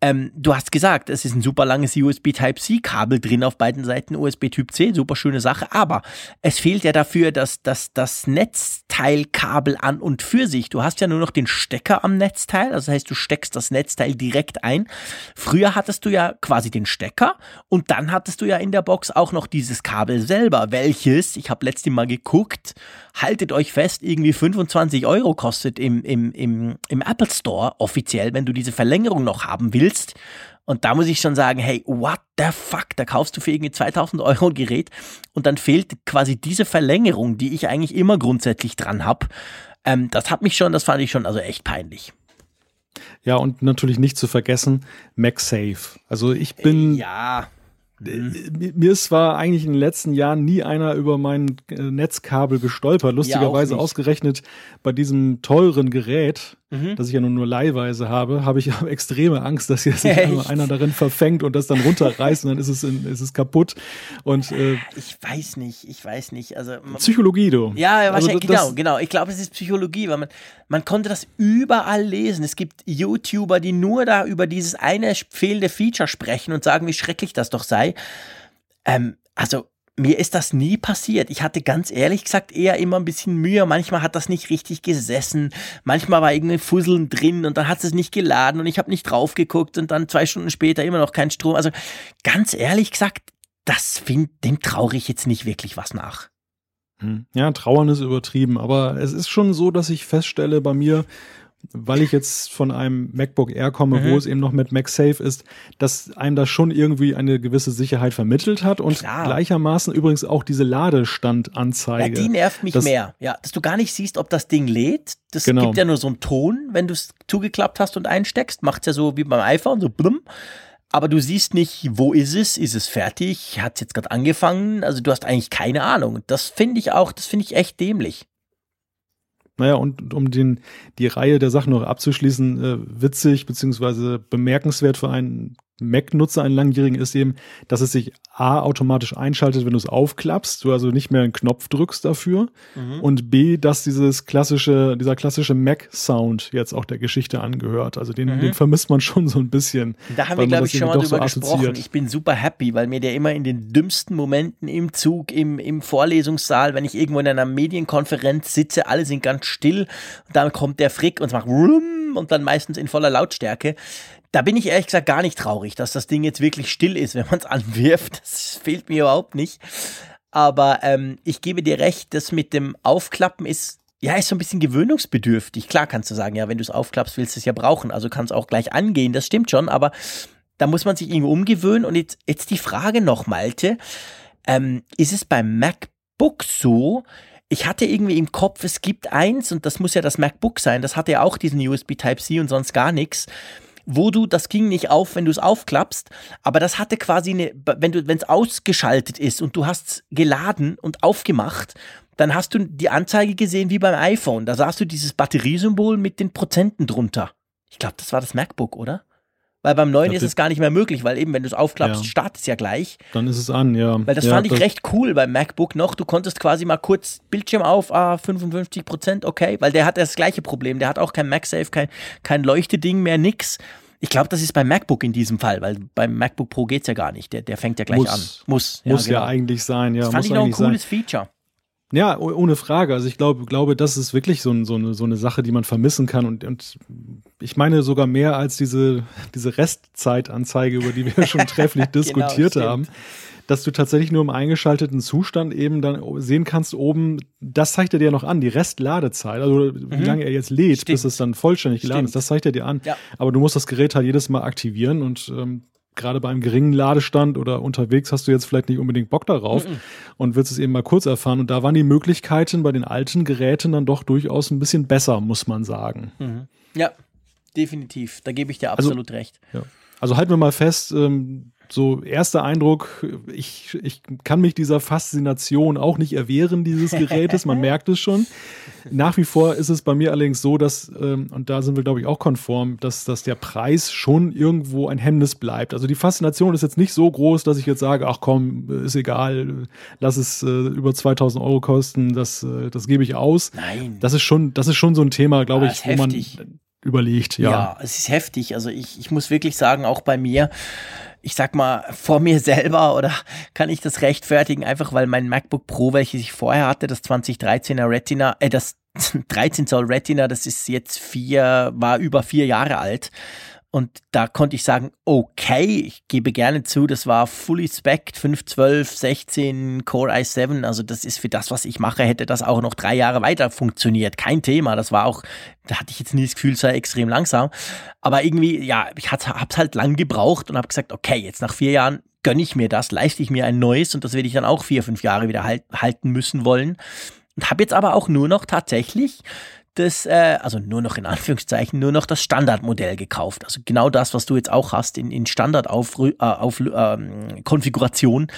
Ähm, du hast gesagt, es ist ein super langes USB Type-C-Kabel drin auf beiden Seiten, USB Typ C, super schöne Sache, aber es fehlt ja dafür, dass, dass das Netzteilkabel an und für sich, du hast ja nur noch den Stecker am Netzteil, das heißt, du steckst das Netzteil direkt ein. Früher hattest du ja quasi den Stecker und dann hattest du ja in der Box auch noch dieses Kabel selber, welches, ich habe letztes Mal geguckt, haltet euch fest, irgendwie 25 Euro kostet im, im, im, im Apple Store offiziell, wenn du diese Verlängerung noch haben willst. Und da muss ich schon sagen, hey, what the fuck, da kaufst du für irgendwie 2000 Euro ein Gerät und dann fehlt quasi diese Verlängerung, die ich eigentlich immer grundsätzlich dran habe. Ähm, das hat mich schon, das fand ich schon also echt peinlich. Ja, und natürlich nicht zu vergessen, MagSafe. Also ich bin. Ja Mhm. Mir ist zwar eigentlich in den letzten Jahren nie einer über mein äh, Netzkabel gestolpert, lustigerweise ja, ausgerechnet bei diesem teuren Gerät, mhm. das ich ja nur, nur leihweise habe, habe ich *laughs* extreme Angst, dass hier sich *laughs* einer darin verfängt und das dann runterreißt und dann ist es, in, ist es kaputt. Und, äh, ich weiß nicht, ich weiß nicht. Also, Psychologie, du. Ja, also wahrscheinlich, also, genau, genau. Ich glaube, es ist Psychologie, weil man, man konnte das überall lesen. Es gibt YouTuber, die nur da über dieses eine fehlende Feature sprechen und sagen, wie schrecklich das doch sei. Ähm, also mir ist das nie passiert. Ich hatte ganz ehrlich gesagt eher immer ein bisschen Mühe. Manchmal hat das nicht richtig gesessen. Manchmal war irgendwie Fusseln drin und dann hat es nicht geladen und ich habe nicht drauf geguckt und dann zwei Stunden später immer noch kein Strom. Also ganz ehrlich gesagt, das find, dem traure ich jetzt nicht wirklich was nach. Hm. Ja, trauern ist übertrieben, aber es ist schon so, dass ich feststelle bei mir, weil ich jetzt von einem MacBook Air komme, mhm. wo es eben noch mit MagSafe ist, dass einem das schon irgendwie eine gewisse Sicherheit vermittelt hat und Klar. gleichermaßen übrigens auch diese Ladestandanzeige. Ja, die nervt mich mehr. Ja, dass du gar nicht siehst, ob das Ding lädt. Das genau. gibt ja nur so einen Ton, wenn du es zugeklappt hast und einsteckst. Macht's ja so wie beim iPhone, so blum. Aber du siehst nicht, wo ist es? Ist es fertig? Hat es jetzt gerade angefangen? Also du hast eigentlich keine Ahnung. Das finde ich auch, das finde ich echt dämlich. Naja, und um den, die Reihe der Sachen noch abzuschließen, äh, witzig beziehungsweise bemerkenswert für einen Mac-Nutzer, einen langjährigen, ist eben, dass es sich A automatisch einschaltet, wenn du es aufklappst, du also nicht mehr einen Knopf drückst dafür. Mhm. Und B, dass dieses klassische, dieser klassische Mac-Sound jetzt auch der Geschichte angehört. Also den, mhm. den vermisst man schon so ein bisschen. Da haben wir, glaube ich, schon mal drüber so gesprochen. Ich bin super happy, weil mir der immer in den dümmsten Momenten im Zug, im, im Vorlesungssaal, wenn ich irgendwo in einer Medienkonferenz sitze, alle sind ganz still, und dann kommt der Frick und macht und dann meistens in voller Lautstärke. Da bin ich ehrlich gesagt gar nicht traurig, dass das Ding jetzt wirklich still ist, *laughs* wenn man es anwirft. Das fehlt mir überhaupt nicht. Aber ähm, ich gebe dir recht, das mit dem Aufklappen ist, ja, ist so ein bisschen gewöhnungsbedürftig. Klar kannst du sagen, ja, wenn du es aufklappst, willst du es ja brauchen. Also kann es auch gleich angehen, das stimmt schon, aber da muss man sich irgendwo umgewöhnen. Und jetzt, jetzt die Frage noch, Malte. Ähm, ist es beim MacBook so, ich hatte irgendwie im Kopf, es gibt eins, und das muss ja das MacBook sein, das hatte ja auch diesen USB Type-C und sonst gar nichts wo du, das ging nicht auf, wenn du es aufklappst, aber das hatte quasi eine, wenn du, wenn es ausgeschaltet ist und du hast geladen und aufgemacht, dann hast du die Anzeige gesehen wie beim iPhone. Da sahst du dieses Batteriesymbol mit den Prozenten drunter. Ich glaube, das war das MacBook, oder? Weil beim neuen ist es gar nicht mehr möglich, weil eben, wenn du es aufklappst, ja. startet es ja gleich. Dann ist es an, ja. Weil das ja, fand ich recht cool beim MacBook noch. Du konntest quasi mal kurz Bildschirm auf, ah, 55 Prozent, okay, weil der hat das gleiche Problem. Der hat auch kein MagSafe, kein, kein Leuchteding mehr, nix. Ich glaube, das ist beim MacBook in diesem Fall, weil beim MacBook Pro geht es ja gar nicht. Der, der fängt ja gleich muss, an. Muss. Ja, muss genau. ja eigentlich sein, ja. Das fand ich noch ein cooles sein. Feature. Ja, ohne Frage. Also ich glaube, glaube, das ist wirklich so, so, eine, so eine Sache, die man vermissen kann. Und, und ich meine sogar mehr als diese, diese Restzeitanzeige, über die wir schon *laughs* trefflich genau, diskutiert genau, haben. dass du tatsächlich nur im eingeschalteten Zustand eben dann sehen kannst oben, das zeigt er dir noch an, die Restladezeit, also mhm. wie lange er jetzt lädt, Stimmt. bis es dann vollständig geladen Stimmt. ist, das zeigt er dir an. Ja. Aber du musst das Gerät halt jedes Mal aktivieren und ähm, gerade bei einem geringen Ladestand oder unterwegs hast du jetzt vielleicht nicht unbedingt Bock darauf mhm. und willst es eben mal kurz erfahren. Und da waren die Möglichkeiten bei den alten Geräten dann doch durchaus ein bisschen besser, muss man sagen. Mhm. Ja, definitiv. Da gebe ich dir also absolut also, recht. Ja. Also halten wir mal fest, ähm, so erster Eindruck, ich, ich kann mich dieser Faszination auch nicht erwehren, dieses Gerätes, man *laughs* merkt es schon. Nach wie vor ist es bei mir allerdings so, dass, ähm, und da sind wir, glaube ich, auch konform, dass, dass der Preis schon irgendwo ein Hemmnis bleibt. Also die Faszination ist jetzt nicht so groß, dass ich jetzt sage, ach komm, ist egal, lass es äh, über 2000 Euro kosten, das, äh, das gebe ich aus. Nein. Das ist schon, das ist schon so ein Thema, glaube ich, wo heftig. man überlegt, ja. Ja, es ist heftig. Also ich, ich muss wirklich sagen, auch bei mir, ich sag mal, vor mir selber oder kann ich das rechtfertigen, einfach weil mein MacBook Pro, welches ich vorher hatte, das 2013er Retina, äh, das *laughs* 13 Zoll Retina, das ist jetzt vier, war über vier Jahre alt. Und da konnte ich sagen, okay, ich gebe gerne zu, das war fully spec 512, 16 Core i7. Also das ist für das, was ich mache, hätte das auch noch drei Jahre weiter funktioniert. Kein Thema. Das war auch, da hatte ich jetzt nie das Gefühl, es sei extrem langsam. Aber irgendwie, ja, ich hab's halt lang gebraucht und habe gesagt, okay, jetzt nach vier Jahren gönne ich mir das, leiste ich mir ein neues und das werde ich dann auch vier, fünf Jahre wieder halt, halten müssen wollen. Und habe jetzt aber auch nur noch tatsächlich das, äh, also nur noch in Anführungszeichen, nur noch das Standardmodell gekauft. Also genau das, was du jetzt auch hast in, in Standard-Konfiguration. Äh,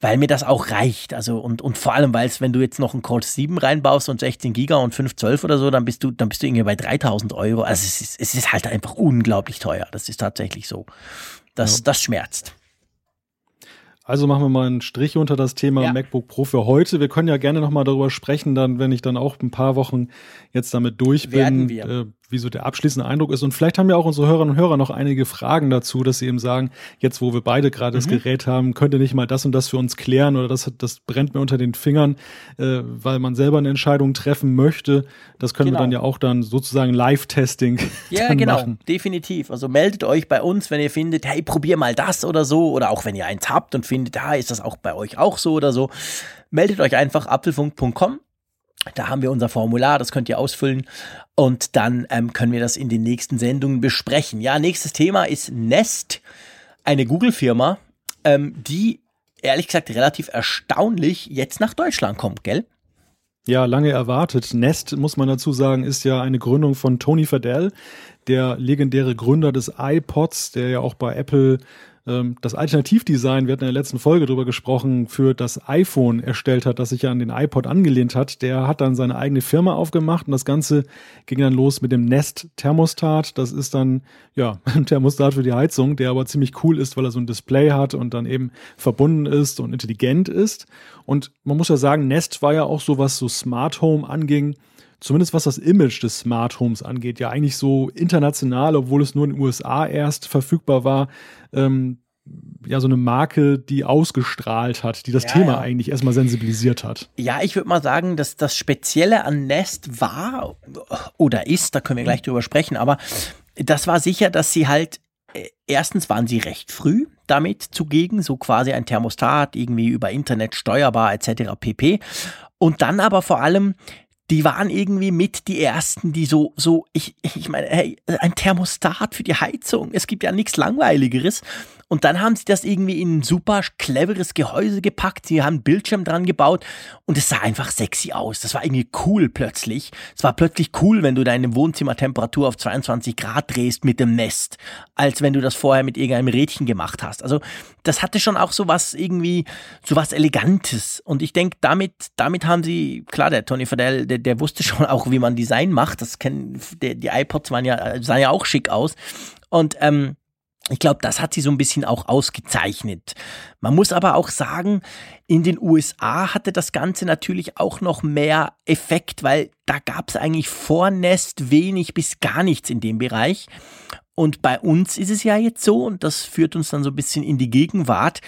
weil mir das auch reicht. Also und, und vor allem, weil es, wenn du jetzt noch einen Core 7 reinbaust und 16 Giga und 512 oder so, dann bist du, dann bist du irgendwie bei 3000 Euro. Also es ist, es ist halt einfach unglaublich teuer. Das ist tatsächlich so. Das, ja. das schmerzt. Also machen wir mal einen Strich unter das Thema ja. MacBook Pro für heute. Wir können ja gerne nochmal darüber sprechen, dann, wenn ich dann auch ein paar Wochen jetzt damit durch bin. Äh, wie so der abschließende Eindruck ist. Und vielleicht haben ja auch unsere Hörerinnen und Hörer noch einige Fragen dazu, dass sie eben sagen, jetzt wo wir beide gerade mhm. das Gerät haben, könnt ihr nicht mal das und das für uns klären oder das, das brennt mir unter den Fingern, äh, weil man selber eine Entscheidung treffen möchte. Das können genau. wir dann ja auch dann sozusagen Live-Testing *laughs* Ja, genau, machen. definitiv. Also meldet euch bei uns, wenn ihr findet, hey, probier mal das oder so. Oder auch wenn ihr eins habt und findet, ja, ist das auch bei euch auch so oder so. Meldet euch einfach apfelfunk.com da haben wir unser Formular, das könnt ihr ausfüllen und dann ähm, können wir das in den nächsten Sendungen besprechen. Ja, nächstes Thema ist Nest, eine Google-Firma, ähm, die ehrlich gesagt relativ erstaunlich jetzt nach Deutschland kommt, gell? Ja, lange erwartet. Nest, muss man dazu sagen, ist ja eine Gründung von Tony Fadell, der legendäre Gründer des iPods, der ja auch bei Apple das Alternativdesign, wir hatten in der letzten Folge drüber gesprochen, für das iPhone erstellt hat, das sich ja an den iPod angelehnt hat, der hat dann seine eigene Firma aufgemacht und das Ganze ging dann los mit dem Nest Thermostat. Das ist dann, ja, *laughs* ein Thermostat für die Heizung, der aber ziemlich cool ist, weil er so ein Display hat und dann eben verbunden ist und intelligent ist. Und man muss ja sagen, Nest war ja auch so, was so Smart Home anging, zumindest was das Image des Smart Homes angeht, ja eigentlich so international, obwohl es nur in den USA erst verfügbar war, ähm, ja, so eine Marke, die ausgestrahlt hat, die das ja, Thema ja. eigentlich erstmal sensibilisiert hat. Ja, ich würde mal sagen, dass das Spezielle an Nest war oder ist, da können wir gleich drüber sprechen, aber das war sicher, dass sie halt, äh, erstens waren sie recht früh damit zugegen, so quasi ein Thermostat, irgendwie über Internet steuerbar etc. pp. Und dann aber vor allem die waren irgendwie mit die ersten, die so, so, ich, ich meine, hey, ein Thermostat für die Heizung. Es gibt ja nichts Langweiligeres. Und dann haben sie das irgendwie in ein super cleveres Gehäuse gepackt. Sie haben einen Bildschirm dran gebaut und es sah einfach sexy aus. Das war irgendwie cool plötzlich. Es war plötzlich cool, wenn du deine Wohnzimmertemperatur auf 22 Grad drehst mit dem Nest, als wenn du das vorher mit irgendeinem Rädchen gemacht hast. Also das hatte schon auch so was irgendwie, so was Elegantes. Und ich denke, damit, damit haben sie, klar, der Tony Fadell, der, der wusste schon auch, wie man Design macht. Das kennen, die, iPods waren ja, sahen ja auch schick aus. Und ähm, ich glaube, das hat sie so ein bisschen auch ausgezeichnet. Man muss aber auch sagen, in den USA hatte das Ganze natürlich auch noch mehr Effekt, weil da gab es eigentlich vor Nest wenig bis gar nichts in dem Bereich. Und bei uns ist es ja jetzt so, und das führt uns dann so ein bisschen in die Gegenwart.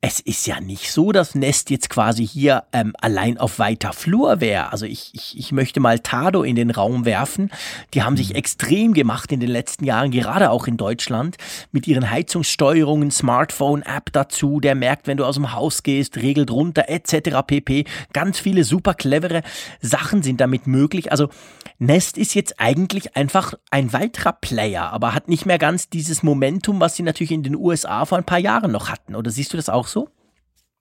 Es ist ja nicht so, dass Nest jetzt quasi hier ähm, allein auf weiter Flur wäre. Also ich, ich, ich möchte mal Tado in den Raum werfen. Die haben sich mhm. extrem gemacht in den letzten Jahren, gerade auch in Deutschland, mit ihren Heizungssteuerungen, Smartphone-App dazu, der merkt, wenn du aus dem Haus gehst, regelt runter, etc. pp. Ganz viele super clevere Sachen sind damit möglich. Also Nest ist jetzt eigentlich einfach ein weiterer Player, aber hat nicht mehr ganz dieses Momentum, was sie natürlich in den USA vor ein paar Jahren noch hatten. Oder siehst du das auch so?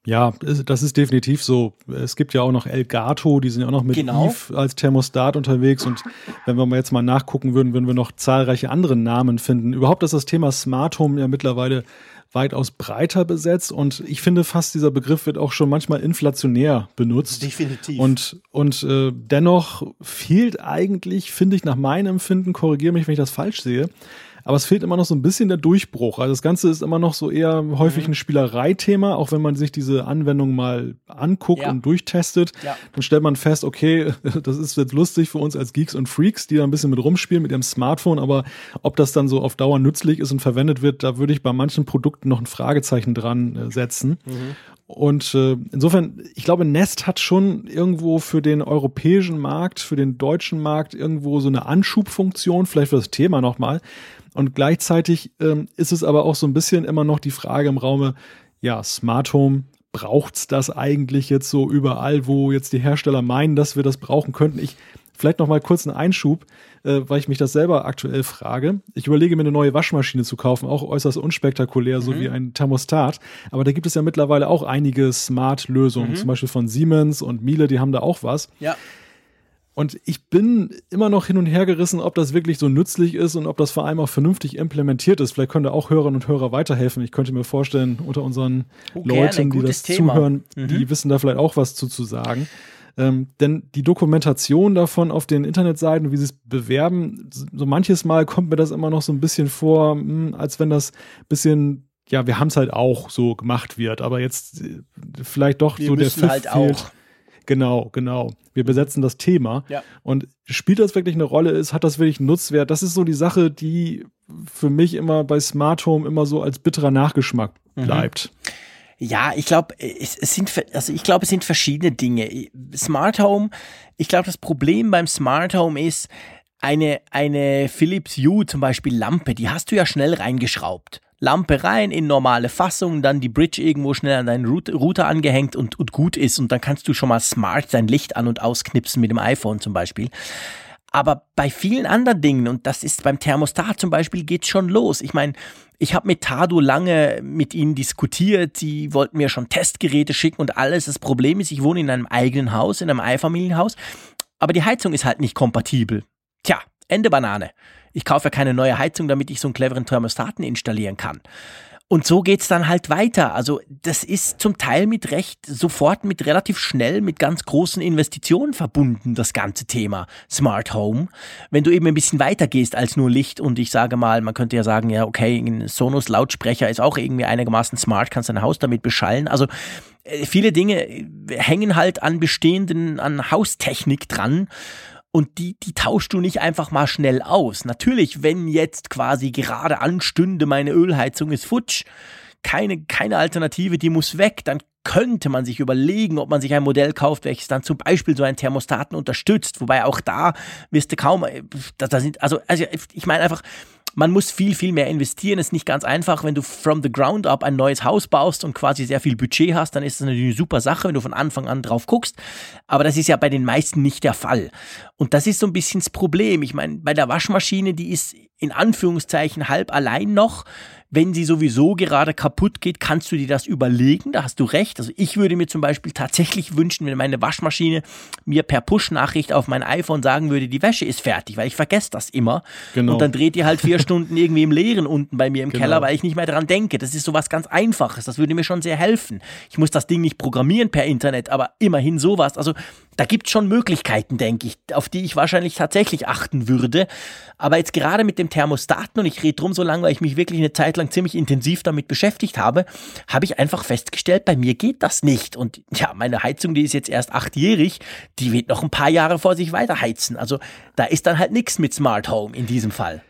Ja, das ist definitiv so. Es gibt ja auch noch Elgato, die sind ja auch noch mit genau. Eve als Thermostat unterwegs. Und wenn wir mal jetzt mal nachgucken würden, würden wir noch zahlreiche andere Namen finden. Überhaupt ist das Thema Smart Home ja mittlerweile weitaus breiter besetzt und ich finde fast dieser Begriff wird auch schon manchmal inflationär benutzt. Definitiv. Und, und äh, dennoch fehlt eigentlich, finde ich nach meinem Empfinden, korrigiere mich, wenn ich das falsch sehe, aber es fehlt immer noch so ein bisschen der Durchbruch. Also das Ganze ist immer noch so eher häufig mhm. ein Spielereithema, auch wenn man sich diese Anwendung mal anguckt ja. und durchtestet, ja. dann stellt man fest, okay, *laughs* das ist jetzt lustig für uns als Geeks und Freaks, die da ein bisschen mit rumspielen mit ihrem Smartphone, aber ob das dann so auf Dauer nützlich ist und verwendet wird, da würde ich bei manchen Produkten noch ein Fragezeichen dran äh, setzen. Mhm. Und äh, insofern, ich glaube, Nest hat schon irgendwo für den europäischen Markt, für den deutschen Markt irgendwo so eine Anschubfunktion, vielleicht für das Thema nochmal. Und gleichzeitig ähm, ist es aber auch so ein bisschen immer noch die Frage im Raume, ja, Smart Home, braucht's das eigentlich jetzt so überall, wo jetzt die Hersteller meinen, dass wir das brauchen könnten? Ich vielleicht noch mal kurz einen Einschub, äh, weil ich mich das selber aktuell frage. Ich überlege mir eine neue Waschmaschine zu kaufen, auch äußerst unspektakulär, mhm. so wie ein Thermostat. Aber da gibt es ja mittlerweile auch einige Smart-Lösungen, mhm. zum Beispiel von Siemens und Miele, die haben da auch was. Ja. Und ich bin immer noch hin und her gerissen, ob das wirklich so nützlich ist und ob das vor allem auch vernünftig implementiert ist. Vielleicht können da auch Hörerinnen und Hörer weiterhelfen. Ich könnte mir vorstellen, unter unseren oh, Leuten, die das Thema. zuhören, mhm. die wissen da vielleicht auch was zu, zu sagen. Ähm, denn die Dokumentation davon auf den Internetseiten, wie sie es bewerben, so manches Mal kommt mir das immer noch so ein bisschen vor, mh, hm, als wenn das bisschen ja, wir haben es halt auch so gemacht wird, aber jetzt äh, vielleicht doch wir so der Pfiff halt fehlt. Auch. Genau, genau. Wir besetzen das Thema. Ja. Und spielt das wirklich eine Rolle? Ist, hat das wirklich Nutzwert? Das ist so die Sache, die für mich immer bei Smart Home immer so als bitterer Nachgeschmack mhm. bleibt. Mhm. Ja, ich glaube, es, es sind, also ich glaube, es sind verschiedene Dinge. Smart Home, ich glaube, das Problem beim Smart Home ist, eine, eine Philips Hue zum Beispiel Lampe, die hast du ja schnell reingeschraubt. Lampe rein in normale Fassung, dann die Bridge irgendwo schnell an deinen Router angehängt und, und gut ist. Und dann kannst du schon mal smart dein Licht an- und ausknipsen mit dem iPhone zum Beispiel. Aber bei vielen anderen Dingen, und das ist beim Thermostat zum Beispiel, geht schon los. Ich meine, ich habe mit Tado lange mit ihnen diskutiert. Sie wollten mir schon Testgeräte schicken und alles. Das Problem ist, ich wohne in einem eigenen Haus, in einem Einfamilienhaus, aber die Heizung ist halt nicht kompatibel. Tja, Ende Banane. Ich kaufe ja keine neue Heizung, damit ich so einen cleveren Thermostaten installieren kann. Und so geht's dann halt weiter. Also das ist zum Teil mit recht sofort, mit relativ schnell, mit ganz großen Investitionen verbunden, das ganze Thema Smart Home. Wenn du eben ein bisschen weiter gehst als nur Licht und ich sage mal, man könnte ja sagen, ja okay, ein Sonos Lautsprecher ist auch irgendwie einigermaßen smart, kannst dein Haus damit beschallen. Also äh, viele Dinge hängen halt an bestehenden, an Haustechnik dran und die, die tauschst du nicht einfach mal schnell aus. Natürlich, wenn jetzt quasi gerade anstünde, meine Ölheizung ist futsch, keine, keine Alternative, die muss weg, dann könnte man sich überlegen, ob man sich ein Modell kauft, welches dann zum Beispiel so einen Thermostaten unterstützt. Wobei auch da wirst du kaum, da, da sind, also, also ich meine einfach, man muss viel, viel mehr investieren. Ist nicht ganz einfach. Wenn du from the ground up ein neues Haus baust und quasi sehr viel Budget hast, dann ist das natürlich eine super Sache, wenn du von Anfang an drauf guckst. Aber das ist ja bei den meisten nicht der Fall. Und das ist so ein bisschen das Problem. Ich meine, bei der Waschmaschine, die ist in Anführungszeichen halb allein noch. Wenn sie sowieso gerade kaputt geht, kannst du dir das überlegen. Da hast du recht. Also ich würde mir zum Beispiel tatsächlich wünschen, wenn meine Waschmaschine mir per Push-Nachricht auf mein iPhone sagen würde, die Wäsche ist fertig, weil ich vergesse das immer. Genau. Und dann dreht die halt vier Stunden irgendwie im Leeren unten bei mir im genau. Keller, weil ich nicht mehr dran denke. Das ist so was ganz Einfaches. Das würde mir schon sehr helfen. Ich muss das Ding nicht programmieren per Internet, aber immerhin sowas. Also da gibt es schon Möglichkeiten, denke ich, auf die ich wahrscheinlich tatsächlich achten würde. Aber jetzt gerade mit dem Thermostaten, und ich rede drum so lange, weil ich mich wirklich eine Zeit lang ziemlich intensiv damit beschäftigt habe, habe ich einfach festgestellt, bei mir geht das nicht. Und ja, meine Heizung, die ist jetzt erst achtjährig, die wird noch ein paar Jahre vor sich weiter heizen. Also da ist dann halt nichts mit Smart Home in diesem Fall.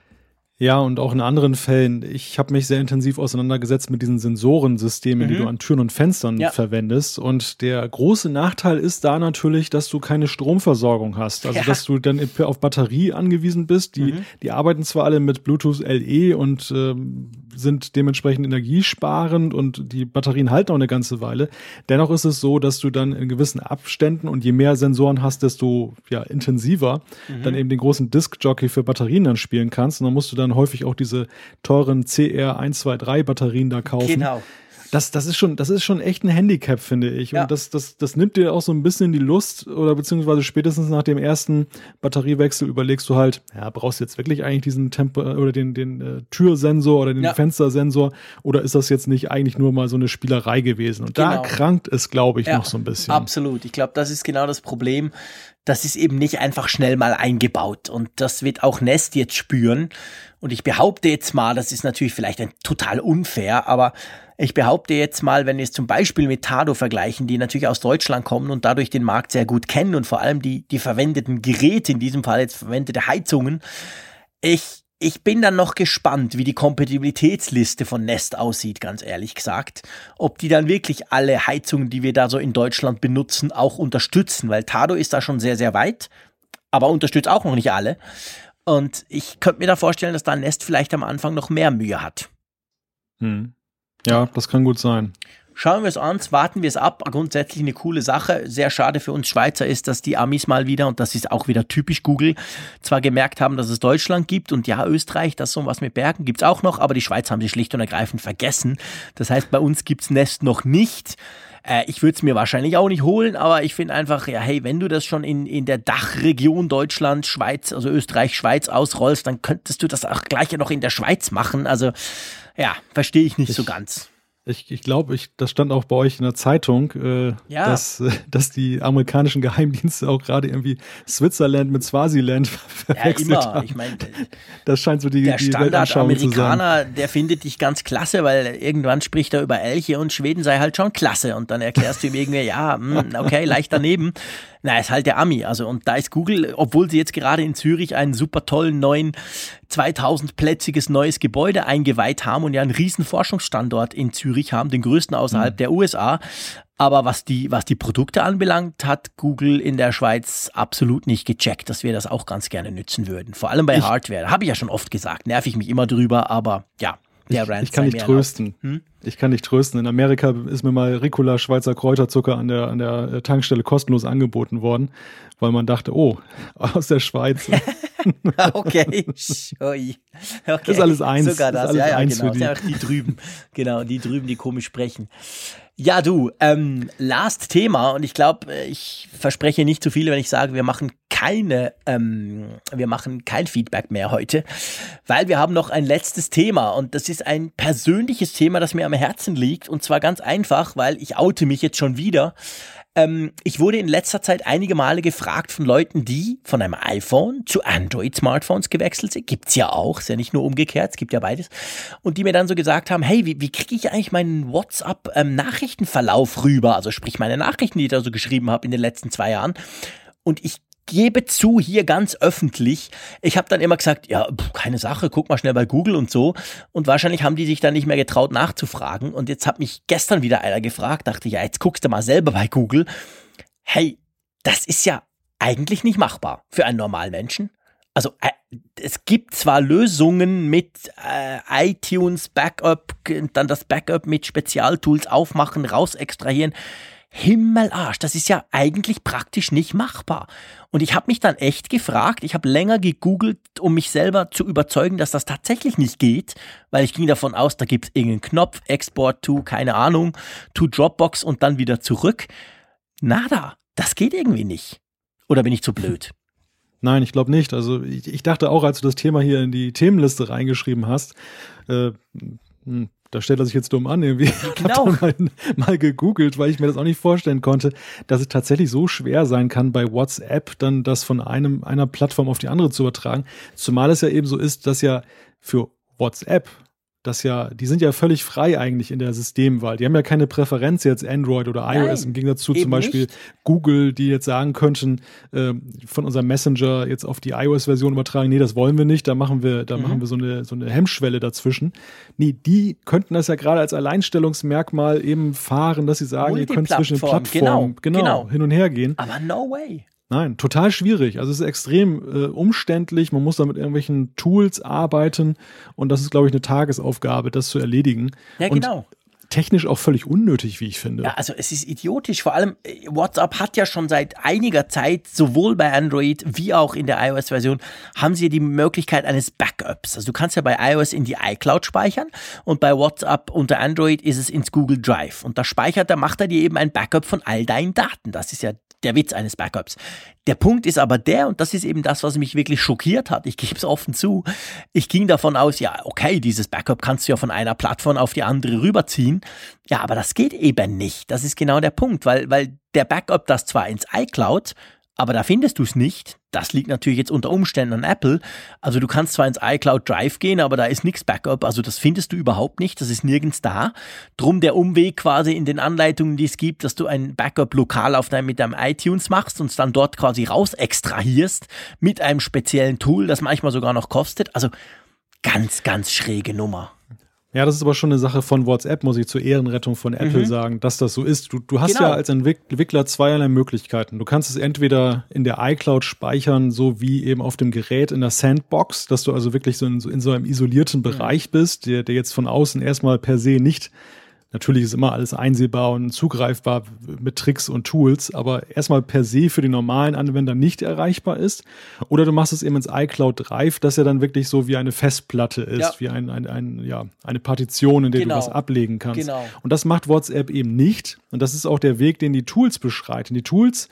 Ja, und auch in anderen Fällen. Ich habe mich sehr intensiv auseinandergesetzt mit diesen Sensorensystemen, mhm. die du an Türen und Fenstern ja. verwendest. Und der große Nachteil ist da natürlich, dass du keine Stromversorgung hast. Also, ja. dass du dann auf Batterie angewiesen bist. Die, mhm. die arbeiten zwar alle mit Bluetooth LE und ähm, sind dementsprechend energiesparend und die Batterien halten auch eine ganze Weile. Dennoch ist es so, dass du dann in gewissen Abständen und je mehr Sensoren hast, desto ja, intensiver mhm. dann eben den großen Disk-Jockey für Batterien dann spielen kannst. Und dann musst du dann häufig auch diese teuren CR123 Batterien da kaufen. Genau das, das ist schon, das ist schon echt ein Handicap, finde ich. Ja. Und das, das, das nimmt dir auch so ein bisschen die Lust oder beziehungsweise spätestens nach dem ersten Batteriewechsel überlegst du halt, ja, brauchst du jetzt wirklich eigentlich diesen Tempo oder den, den äh, Türsensor oder den ja. Fenstersensor oder ist das jetzt nicht eigentlich nur mal so eine Spielerei gewesen? Und genau. da krankt es, glaube ich, ja, noch so ein bisschen. Absolut. Ich glaube, das ist genau das Problem. Das ist eben nicht einfach schnell mal eingebaut. Und das wird auch Nest jetzt spüren. Und ich behaupte jetzt mal, das ist natürlich vielleicht ein total unfair, aber ich behaupte jetzt mal, wenn wir es zum Beispiel mit Tado vergleichen, die natürlich aus Deutschland kommen und dadurch den Markt sehr gut kennen und vor allem die, die verwendeten Geräte, in diesem Fall jetzt verwendete Heizungen, ich, ich bin dann noch gespannt, wie die Kompatibilitätsliste von Nest aussieht, ganz ehrlich gesagt. Ob die dann wirklich alle Heizungen, die wir da so in Deutschland benutzen, auch unterstützen, weil Tado ist da schon sehr, sehr weit, aber unterstützt auch noch nicht alle. Und ich könnte mir da vorstellen, dass da Nest vielleicht am Anfang noch mehr Mühe hat. Hm. Ja, das kann gut sein. Schauen wir es an, warten wir es ab. Grundsätzlich eine coole Sache. Sehr schade für uns Schweizer ist, dass die Amis mal wieder, und das ist auch wieder typisch Google, zwar gemerkt haben, dass es Deutschland gibt und ja, Österreich, das so was mit Bergen gibt es auch noch, aber die Schweiz haben sie schlicht und ergreifend vergessen. Das heißt, bei uns gibt es Nest noch nicht. Äh, ich würde es mir wahrscheinlich auch nicht holen, aber ich finde einfach, ja, hey, wenn du das schon in, in der Dachregion Deutschland, Schweiz, also Österreich, Schweiz ausrollst, dann könntest du das auch gleich ja noch in der Schweiz machen. Also ja, verstehe ich nicht ich, so ganz. Ich, ich glaube, ich, das stand auch bei euch in der Zeitung, äh, ja. dass, äh, dass die amerikanischen Geheimdienste auch gerade irgendwie Switzerland mit Swaziland verwechselt *laughs* ja, immer. haben. Ich mein, das scheint so die, der Standard-Amerikaner, der findet dich ganz klasse, weil irgendwann spricht er über Elche und Schweden sei halt schon klasse. Und dann erklärst du ihm irgendwie, ja, mh, hm, okay, leicht daneben. Na, ist halt der Ami. Also, und da ist Google, obwohl sie jetzt gerade in Zürich einen super tollen neuen 2000-plätziges neues Gebäude eingeweiht haben und ja einen riesen Forschungsstandort in Zürich haben, den größten außerhalb mhm. der USA. Aber was die, was die Produkte anbelangt, hat Google in der Schweiz absolut nicht gecheckt, dass wir das auch ganz gerne nützen würden. Vor allem bei ich, Hardware. Habe ich ja schon oft gesagt. Nerv ich mich immer drüber, aber ja, der Rand Ich, kann dich trösten. Hm? Ich kann dich trösten. In Amerika ist mir mal Ricola Schweizer Kräuterzucker an der, an der äh, Tankstelle kostenlos angeboten worden, weil man dachte, oh, *laughs* aus der Schweiz. *laughs* okay. okay. Das ist alles eins. Sogar das, das ja, ja, genau. Die. Ja, die drüben. genau, die drüben, die komisch sprechen. Ja, du, ähm, last Thema und ich glaube, äh, ich verspreche nicht zu viel, wenn ich sage, wir machen keine, ähm, wir machen kein Feedback mehr heute, weil wir haben noch ein letztes Thema und das ist ein persönliches Thema, das mir am Herzen liegt und zwar ganz einfach, weil ich oute mich jetzt schon wieder. Ähm, ich wurde in letzter Zeit einige Male gefragt von Leuten, die von einem iPhone zu Android-Smartphones gewechselt sind. Gibt's ja auch, ist ja nicht nur umgekehrt, es gibt ja beides. Und die mir dann so gesagt haben, hey, wie, wie kriege ich eigentlich meinen WhatsApp-Nachrichtenverlauf rüber? Also sprich meine Nachrichten, die ich da so geschrieben habe in den letzten zwei Jahren. Und ich gebe zu, hier ganz öffentlich. Ich habe dann immer gesagt, ja, pff, keine Sache, guck mal schnell bei Google und so. Und wahrscheinlich haben die sich dann nicht mehr getraut nachzufragen. Und jetzt hat mich gestern wieder einer gefragt, dachte, ja, jetzt guckst du mal selber bei Google. Hey, das ist ja eigentlich nicht machbar für einen normalen Menschen. Also äh, es gibt zwar Lösungen mit äh, iTunes Backup, dann das Backup mit Spezialtools aufmachen, raus extrahieren. Himmelarsch, das ist ja eigentlich praktisch nicht machbar. Und ich habe mich dann echt gefragt, ich habe länger gegoogelt, um mich selber zu überzeugen, dass das tatsächlich nicht geht, weil ich ging davon aus, da gibt es irgendeinen Knopf, Export to, keine Ahnung, to Dropbox und dann wieder zurück. Nada, das geht irgendwie nicht. Oder bin ich zu blöd? *laughs* Nein, ich glaube nicht. Also ich, ich, dachte auch, als du das Thema hier in die Themenliste reingeschrieben hast, äh, hm, da stellt er sich jetzt dumm an irgendwie. *laughs* Genau. Ich habe mal, mal gegoogelt, weil ich mir das auch nicht vorstellen konnte, dass es tatsächlich so schwer sein kann, bei WhatsApp dann das von einem, einer Plattform auf die andere zu übertragen. Zumal es ja eben so ist, dass ja für WhatsApp dass ja, die sind ja völlig frei eigentlich in der Systemwahl. Die haben ja keine Präferenz jetzt Android oder iOS Nein, im Gegensatz zu zum Beispiel nicht. Google, die jetzt sagen könnten, äh, von unserem Messenger jetzt auf die iOS-Version übertragen, nee, das wollen wir nicht, da machen wir, da Mhm. machen wir so eine, so eine Hemmschwelle dazwischen. Nee, die könnten das ja gerade als Alleinstellungsmerkmal eben fahren, dass sie sagen, ihr könnt zwischen den Plattformen genau, genau. hin und her gehen. Aber no way. Nein, total schwierig. Also es ist extrem äh, umständlich. Man muss da mit irgendwelchen Tools arbeiten und das ist, glaube ich, eine Tagesaufgabe, das zu erledigen. Ja, und genau. Technisch auch völlig unnötig, wie ich finde. Ja, also es ist idiotisch. Vor allem äh, WhatsApp hat ja schon seit einiger Zeit sowohl bei Android wie auch in der iOS-Version haben sie die Möglichkeit eines Backups. Also du kannst ja bei iOS in die iCloud speichern und bei WhatsApp unter Android ist es ins Google Drive und da speichert, da macht er dir eben ein Backup von all deinen Daten. Das ist ja der Witz eines Backups. Der Punkt ist aber der, und das ist eben das, was mich wirklich schockiert hat, ich gebe es offen zu, ich ging davon aus, ja, okay, dieses Backup kannst du ja von einer Plattform auf die andere rüberziehen. Ja, aber das geht eben nicht. Das ist genau der Punkt, weil, weil der Backup das zwar ins iCloud, aber da findest du es nicht. Das liegt natürlich jetzt unter Umständen an Apple. Also du kannst zwar ins iCloud Drive gehen, aber da ist nichts Backup. Also das findest du überhaupt nicht. Das ist nirgends da. Drum der Umweg quasi in den Anleitungen, die es gibt, dass du ein Backup lokal auf deinem, mit deinem iTunes machst und es dann dort quasi raus extrahierst mit einem speziellen Tool, das manchmal sogar noch kostet. Also ganz, ganz schräge Nummer. Ja, das ist aber schon eine Sache von WhatsApp, muss ich zur Ehrenrettung von Apple sagen, dass das so ist. Du, du hast Mhm. Genau. ja als Entwick- Entwickler zweierlei Möglichkeiten. Du kannst es entweder in der iCloud speichern, so wie eben auf dem Gerät in der Sandbox, dass du also wirklich so in so, in so einem isolierten Bereich bist, der, der jetzt von außen erstmal per se nicht Natürlich ist immer alles einsehbar und zugreifbar mit Tricks und Tools, aber erstmal per se für den normalen Anwender nicht erreichbar ist. Oder du machst es eben ins iCloud Drive, das ja dann wirklich so wie eine Festplatte ist, Ja. wie ein, ein, ein, ja, eine Partition, in der Genau. du was ablegen kannst. Genau. Und das macht WhatsApp eben nicht. Und das ist auch der Weg, den die Tools beschreiten. Die Tools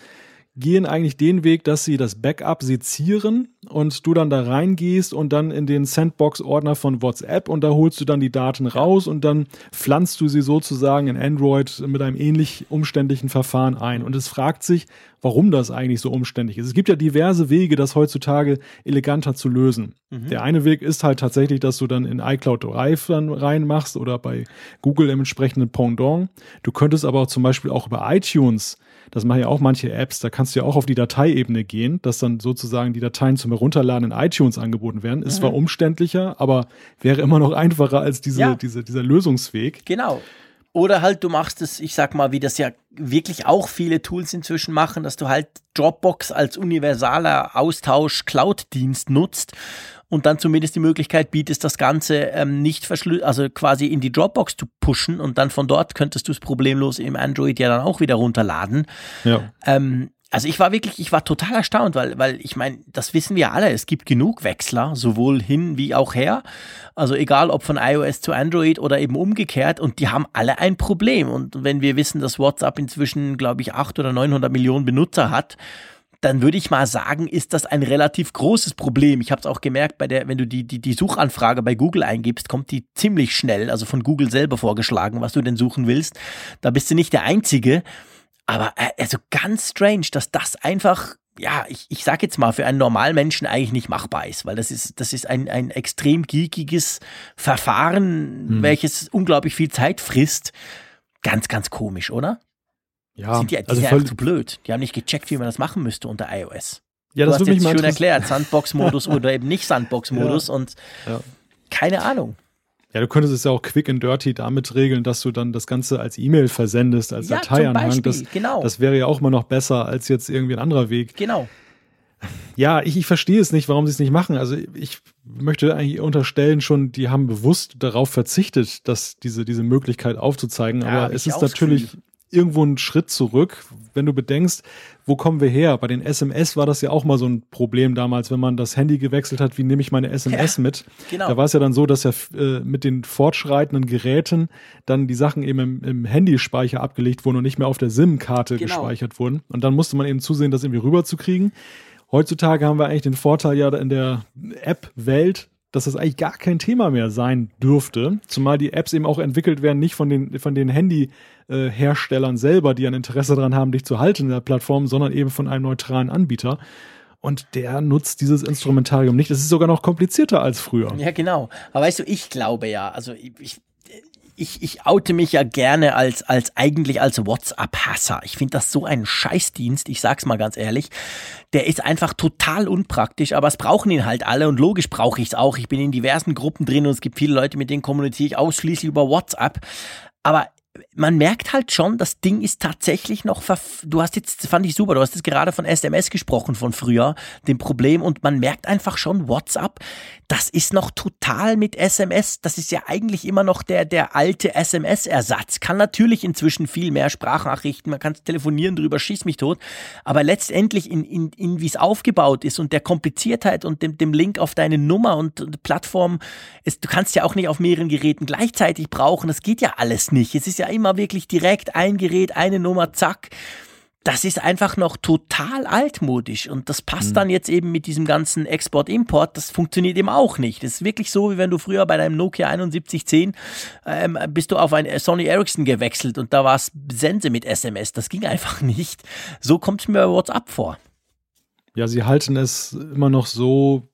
gehen eigentlich den Weg, dass sie das Backup sezieren und du dann da reingehst und dann in den Sandbox-Ordner von WhatsApp und da holst du dann die Daten raus und dann pflanzt du sie sozusagen in Android mit einem ähnlich umständlichen Verfahren ein. Und es fragt sich, warum das eigentlich so umständlich ist. Es gibt ja diverse Wege, das heutzutage eleganter zu lösen. Der eine Weg ist halt tatsächlich, dass du dann in iCloud Drive dann reinmachst oder bei Google im entsprechenden Pendant. Du könntest aber auch zum Beispiel auch über iTunes das machen ja auch manche Apps, da kannst du ja auch auf die Dateiebene gehen, dass dann sozusagen die Dateien zum Herunterladen in iTunes angeboten werden. Ist zwar umständlicher, aber wäre immer noch einfacher als diese, Ja. diese, dieser Lösungsweg. Genau. Oder halt du machst es, ich sag mal, wie das ja wirklich auch viele Tools inzwischen machen, dass du halt Dropbox als universaler Austausch-Cloud-Dienst nutzt und dann zumindest die Möglichkeit bietest, das Ganze ähm, nicht verschlü also quasi in die Dropbox zu pushen und dann von dort könntest du es problemlos im Android ja dann auch wieder runterladen. Ja. Ähm, also ich war wirklich, ich war total erstaunt, weil, weil ich meine, das wissen wir alle, es gibt genug Wechsler, sowohl hin wie auch her. Also egal ob von iOS zu Android oder eben umgekehrt und die haben alle ein Problem. Und wenn wir wissen, dass WhatsApp inzwischen, glaube ich, 800 oder 900 Millionen Benutzer hat, dann würde ich mal sagen, ist das ein relativ großes Problem. Ich habe es auch gemerkt, bei der, wenn du die, die, die Suchanfrage bei Google eingibst, kommt die ziemlich schnell, also von Google selber vorgeschlagen, was du denn suchen willst. Da bist du nicht der Einzige. Aber äh, also ganz strange, dass das einfach, ja, ich, ich sag jetzt mal, für einen normalen Menschen eigentlich nicht machbar ist, weil das ist, das ist ein, ein extrem geekiges Verfahren, welches unglaublich viel Zeit frisst. Ganz, ganz komisch, oder? Ja, sind die, die also sind einfach zu blöd. Die haben nicht gecheckt, wie man das machen müsste unter iOS. ja, du das hast jetzt schön erklärt, *laughs* Sandbox-Modus oder eben nicht Sandbox-Modus und Ja. keine Ahnung. Ja, du könntest es ja auch quick and dirty damit regeln, dass du dann das Ganze als E-Mail versendest, als Ja, Dateianhang. Das, genau. das wäre ja auch mal noch besser als jetzt irgendwie ein anderer Weg. Genau. Ja, ich, ich verstehe es nicht, warum sie es nicht machen. Also ich möchte eigentlich unterstellen schon, die haben bewusst darauf verzichtet, dass diese, diese Möglichkeit aufzuzeigen. Ja, Aber es ist natürlich. Irgendwo ein Schritt zurück, wenn du bedenkst, wo kommen wir her? Bei den SMS war das ja auch mal so ein Problem damals, wenn man das Handy gewechselt hat, wie nehme ich meine SMS Ja, mit? genau. Da war es ja dann so, dass ja äh, mit den fortschreitenden Geräten dann die Sachen eben im, im Handyspeicher abgelegt wurden und nicht mehr auf der SIM-Karte Genau. gespeichert wurden. Und dann musste man eben zusehen, das irgendwie rüberzukriegen. Heutzutage haben wir eigentlich den Vorteil ja in der App-Welt, dass das eigentlich gar kein Thema mehr sein dürfte. Zumal die Apps eben auch entwickelt werden, nicht von den, von den Handy-Herstellern selber, die ein Interesse daran haben, dich zu halten in der Plattform, sondern eben von einem neutralen Anbieter. und der nutzt dieses Instrumentarium nicht. Es ist sogar noch komplizierter als früher. Ja, genau. Aber weißt du, ich glaube ja, also ich, ich, ich oute mich ja gerne als, als eigentlich als WhatsApp-Hasser. Ich finde das so ein Scheißdienst, ich sag's mal ganz ehrlich. Der ist einfach total unpraktisch, aber es brauchen ihn halt alle und logisch brauche ich es auch. Ich bin in diversen Gruppen drin und es gibt viele Leute, mit denen kommuniziere ich ausschließlich über WhatsApp. Aber man merkt halt schon, das Ding ist tatsächlich noch, du hast jetzt, fand ich super, du hast jetzt gerade von SMS gesprochen von früher, dem Problem und man merkt einfach schon, WhatsApp, das ist noch total mit SMS, das ist ja eigentlich immer noch der, der alte SMS-Ersatz, kann natürlich inzwischen viel mehr Sprachnachrichten, man kann telefonieren drüber, schieß mich tot, aber letztendlich in, in, in wie es aufgebaut ist und der Kompliziertheit und dem, dem Link auf deine Nummer und, und Plattform, ist, du kannst ja auch nicht auf mehreren Geräten gleichzeitig brauchen, das geht ja alles nicht, es ist ja immer wirklich direkt ein Gerät, eine Nummer, zack das ist einfach noch total altmodisch und das passt mhm. dann jetzt eben mit diesem ganzen Export-Import, das funktioniert eben auch nicht. Das ist wirklich so, wie wenn du früher bei deinem Nokia 7110 ähm, bist du auf ein Sony Ericsson gewechselt und da war es Sense mit SMS. Das ging einfach *laughs* nicht. So kommt es mir bei WhatsApp vor. Ja, sie halten es immer noch so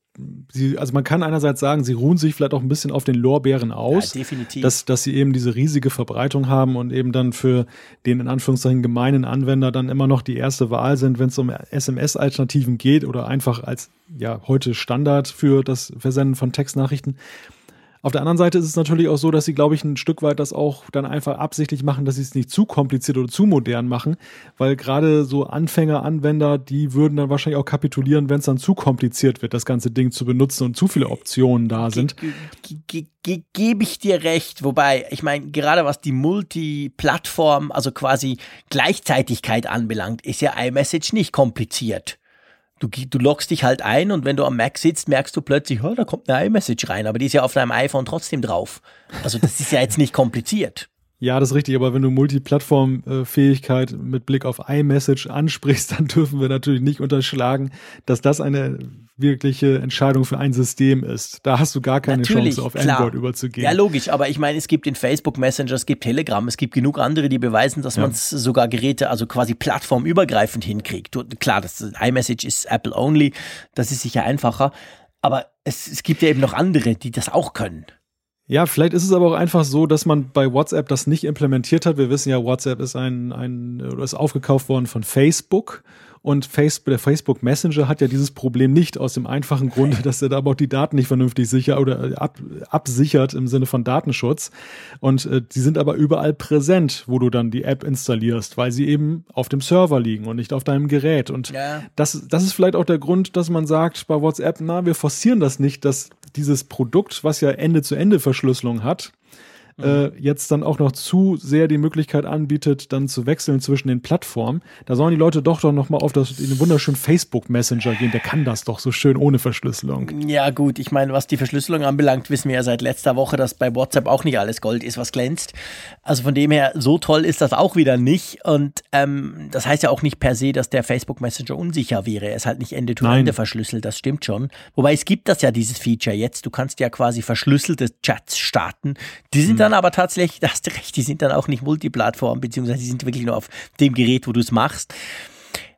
sie, also man kann einerseits sagen, sie ruhen sich vielleicht auch ein bisschen auf den Lorbeeren aus, ja. Dass, dass sie eben diese riesige Verbreitung haben und eben dann für den in Anführungszeichen gemeinen Anwender dann immer noch die erste Wahl sind, wenn es um SMS-Alternativen geht oder einfach als ja heute Standard für das Versenden von Textnachrichten. Auf der anderen Seite ist es natürlich auch so, dass sie, glaube ich, ein Stück weit das auch dann einfach absichtlich machen, dass sie es nicht zu kompliziert oder zu modern machen, weil gerade so Anfänger, Anwender, die würden dann wahrscheinlich auch kapitulieren, wenn es dann zu kompliziert wird, das ganze Ding zu benutzen und zu viele Optionen da sind. Ge ge Gebe ich dir recht, wobei, ich meine, gerade was die Multiplattform, also quasi Gleichzeitigkeit anbelangt, ist ja iMessage nicht kompliziert du, du loggst dich halt ein und wenn du am Mac sitzt, merkst du plötzlich, oh, da kommt eine iMessage rein, aber die ist ja auf deinem iPhone trotzdem drauf. Also das ist ja jetzt nicht kompliziert. Ja, das ist richtig, aber wenn du Multiplattform-Fähigkeit mit Blick auf iMessage ansprichst, *laughs* dann dürfen wir natürlich nicht unterschlagen, dass das eine wirkliche Entscheidung für ein System ist. Da hast du gar keine Natürlich, Chance, auf klar. Android überzugehen. Ja, logisch, aber ich meine, es gibt den Facebook Messenger, es gibt Telegram, es gibt genug andere, die beweisen, dass ja. man sogar Geräte, also quasi plattformübergreifend hinkriegt. Klar, das iMessage ist Apple only, das ist sicher einfacher, aber es, es gibt ja eben noch andere, die das auch können. Ja, vielleicht ist es aber auch einfach so, dass man bei WhatsApp das nicht implementiert hat. Wir wissen ja, WhatsApp ist ein, ein ist aufgekauft worden von Facebook und Facebook, der Facebook Messenger hat ja dieses Problem nicht aus dem einfachen Grunde, dass er da aber auch die Daten nicht vernünftig sicher oder äh, ab, absichert im Sinne von Datenschutz. Und äh, die sind aber überall präsent, wo du dann die App installierst, weil sie eben auf dem Server liegen und nicht auf deinem Gerät. Und ja. das, das ist vielleicht auch der Grund, dass man sagt bei WhatsApp, na, wir forcieren das nicht, dass dieses Produkt, was ja Ende-zu-Ende-Verschlüsselung hat, äh, jetzt dann auch noch zu sehr die Möglichkeit anbietet, dann zu wechseln zwischen den Plattformen. Da sollen die Leute doch doch nochmal auf das, den wunderschönen Facebook Messenger gehen. Der kann das doch so schön ohne Verschlüsselung. Ja, gut. Ich meine, was die Verschlüsselung anbelangt, wissen wir ja seit letzter Woche, dass bei WhatsApp auch nicht alles Gold ist, was glänzt. Also von dem her, so toll ist das auch wieder nicht. Und ähm, das heißt ja auch nicht per se, dass der Facebook Messenger unsicher wäre. Er ist halt nicht Ende-to-Ende verschlüsselt. Das stimmt schon. Wobei es gibt das ja, dieses Feature jetzt. Du kannst ja quasi verschlüsselte Chats starten. Die sind. Dann aber tatsächlich, da hast du recht, die sind dann auch nicht Multiplattform, beziehungsweise die sind wirklich nur auf dem Gerät, wo du es machst.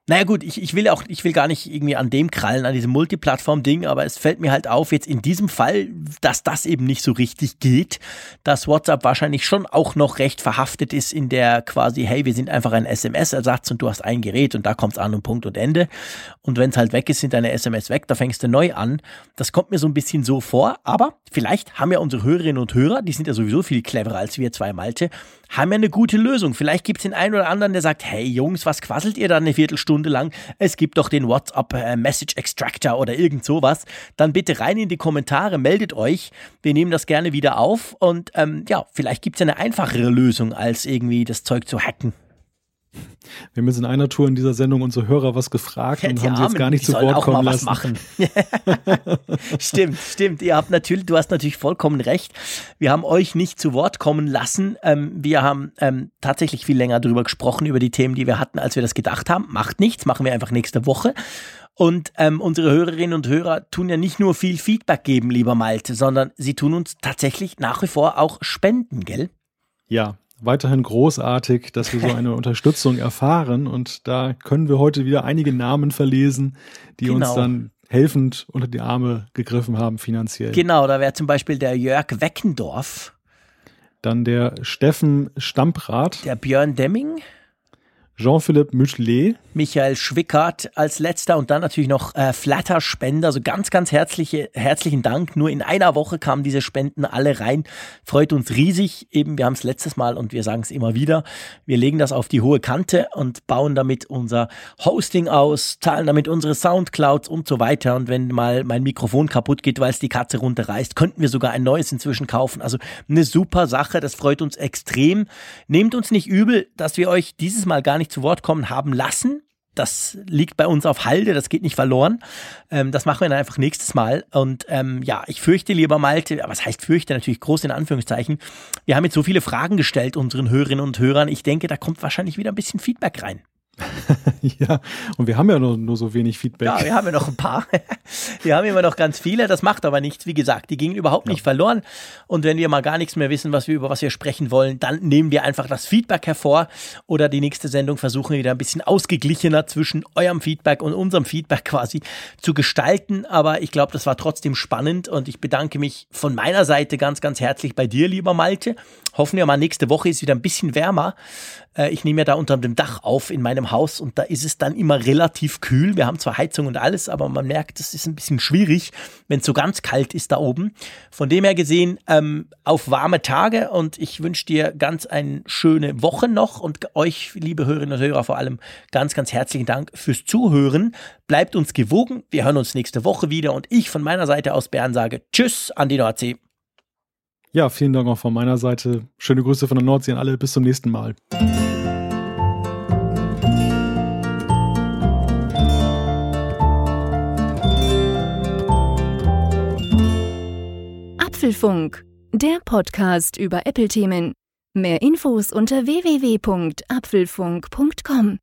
Naja gut, ich, ich will auch, ich will gar nicht irgendwie an dem krallen, an diesem Multiplattform-Ding, aber es fällt mir halt auf, jetzt in diesem Fall, dass das eben nicht so richtig geht, dass WhatsApp wahrscheinlich schon auch noch recht verhaftet ist in der quasi, hey, wir sind einfach ein SMS-Ersatz und du hast ein Gerät und da kommt's an und Punkt und Ende. Und wenn es halt weg ist, sind deine SMS weg, da fängst du neu an. Das kommt mir so ein bisschen so vor, aber vielleicht haben ja unsere Hörerinnen und Hörer, die sind ja sowieso viel cleverer als wir zwei Malte, haben ja eine gute Lösung. Vielleicht gibt es den einen oder anderen, der sagt, hey Jungs, was quasselt ihr da eine Viertelstunde lang? Es gibt doch den WhatsApp äh, Message Extractor oder irgend sowas. Dann bitte rein in die Kommentare, meldet euch. Wir nehmen das gerne wieder auf und ähm, ja, vielleicht gibt es eine einfachere Lösung, als irgendwie das Zeug zu hacken. Wir haben jetzt in einer Tour in dieser Sendung unsere Hörer was gefragt ja, und haben sie jetzt gar nicht zu Wort kommen lassen. Machen. *laughs* stimmt, stimmt. Ihr habt natürlich, du hast natürlich vollkommen recht. Wir haben euch nicht zu Wort kommen lassen. Ähm, wir haben ähm, tatsächlich viel länger darüber gesprochen, über die Themen, die wir hatten, als wir das gedacht haben. Macht nichts, machen wir einfach nächste Woche. Und ähm, unsere Hörerinnen und Hörer tun ja nicht nur viel Feedback geben, lieber Malte, sondern sie tun uns tatsächlich nach wie vor auch spenden, gell? Ja, weiterhin großartig, dass wir so *laughs* eine Unterstützung erfahren. Und da können wir heute wieder einige Namen verlesen, die genau. uns dann helfend unter die Arme gegriffen haben finanziell. Genau, da wäre zum Beispiel der Jörg Weckendorf. Dann der Steffen Stamprath. Der Björn Demming. Jean-Philippe Michelet. Michael Schwickert als letzter und dann natürlich noch äh, Flatter-Spender. Also ganz, ganz herzliche, herzlichen Dank. Nur in einer Woche kamen diese Spenden alle rein. Freut uns riesig. Eben, wir haben es letztes Mal und wir sagen es immer wieder. Wir legen das auf die hohe Kante und bauen damit unser Hosting aus, zahlen damit unsere Soundclouds und so weiter. Und wenn mal mein Mikrofon kaputt geht, weil es die Katze runterreißt, könnten wir sogar ein neues inzwischen kaufen. Also eine super Sache. Das freut uns extrem. Nehmt uns nicht übel, dass wir euch dieses Mal gar nicht zu Wort kommen haben lassen. Das liegt bei uns auf Halde, das geht nicht verloren. Ähm, das machen wir dann einfach nächstes Mal. Und ähm, ja, ich fürchte, lieber Malte, was heißt fürchte, natürlich groß in Anführungszeichen. Wir haben jetzt so viele Fragen gestellt unseren Hörerinnen und Hörern. Ich denke, da kommt wahrscheinlich wieder ein bisschen Feedback rein. *laughs* ja, und wir haben ja nur, nur so wenig Feedback. Ja, wir haben ja noch ein paar. *laughs* wir haben immer noch ganz viele, das macht aber nichts. Wie gesagt, die gingen überhaupt nicht verloren. Und wenn wir mal gar nichts mehr wissen, was wir über was wir sprechen wollen, dann nehmen wir einfach das Feedback hervor oder die nächste Sendung versuchen wieder ein bisschen ausgeglichener zwischen eurem Feedback und unserem Feedback quasi zu gestalten. Aber ich glaube, das war trotzdem spannend und ich bedanke mich von meiner Seite ganz, ganz herzlich bei dir, lieber Malte. Hoffen wir mal, nächste Woche ist wieder ein bisschen wärmer. Äh, ich nehme ja da unter dem Dach auf in meinem Haus und da ist es dann immer relativ kühl. Wir haben zwar Heizung und alles, aber man merkt, es ist ein bisschen schwierig, wenn es so ganz kalt ist da oben. Von dem her gesehen, ähm, auf warme Tage und ich wünsche dir ganz eine schöne Woche noch und euch, liebe Hörerinnen und Hörer, vor allem ganz, ganz herzlichen Dank fürs Zuhören. Bleibt uns gewogen. Wir hören uns nächste Woche wieder und ich von meiner Seite aus Bern sage Tschüss an die Nordsee. Ja, vielen Dank auch von meiner Seite. Schöne Grüße von der Nordsee an alle. Bis zum nächsten Mal. Apfelfunk, der Podcast über Apple-Themen. Mehr Infos unter www.apfelfunk.com.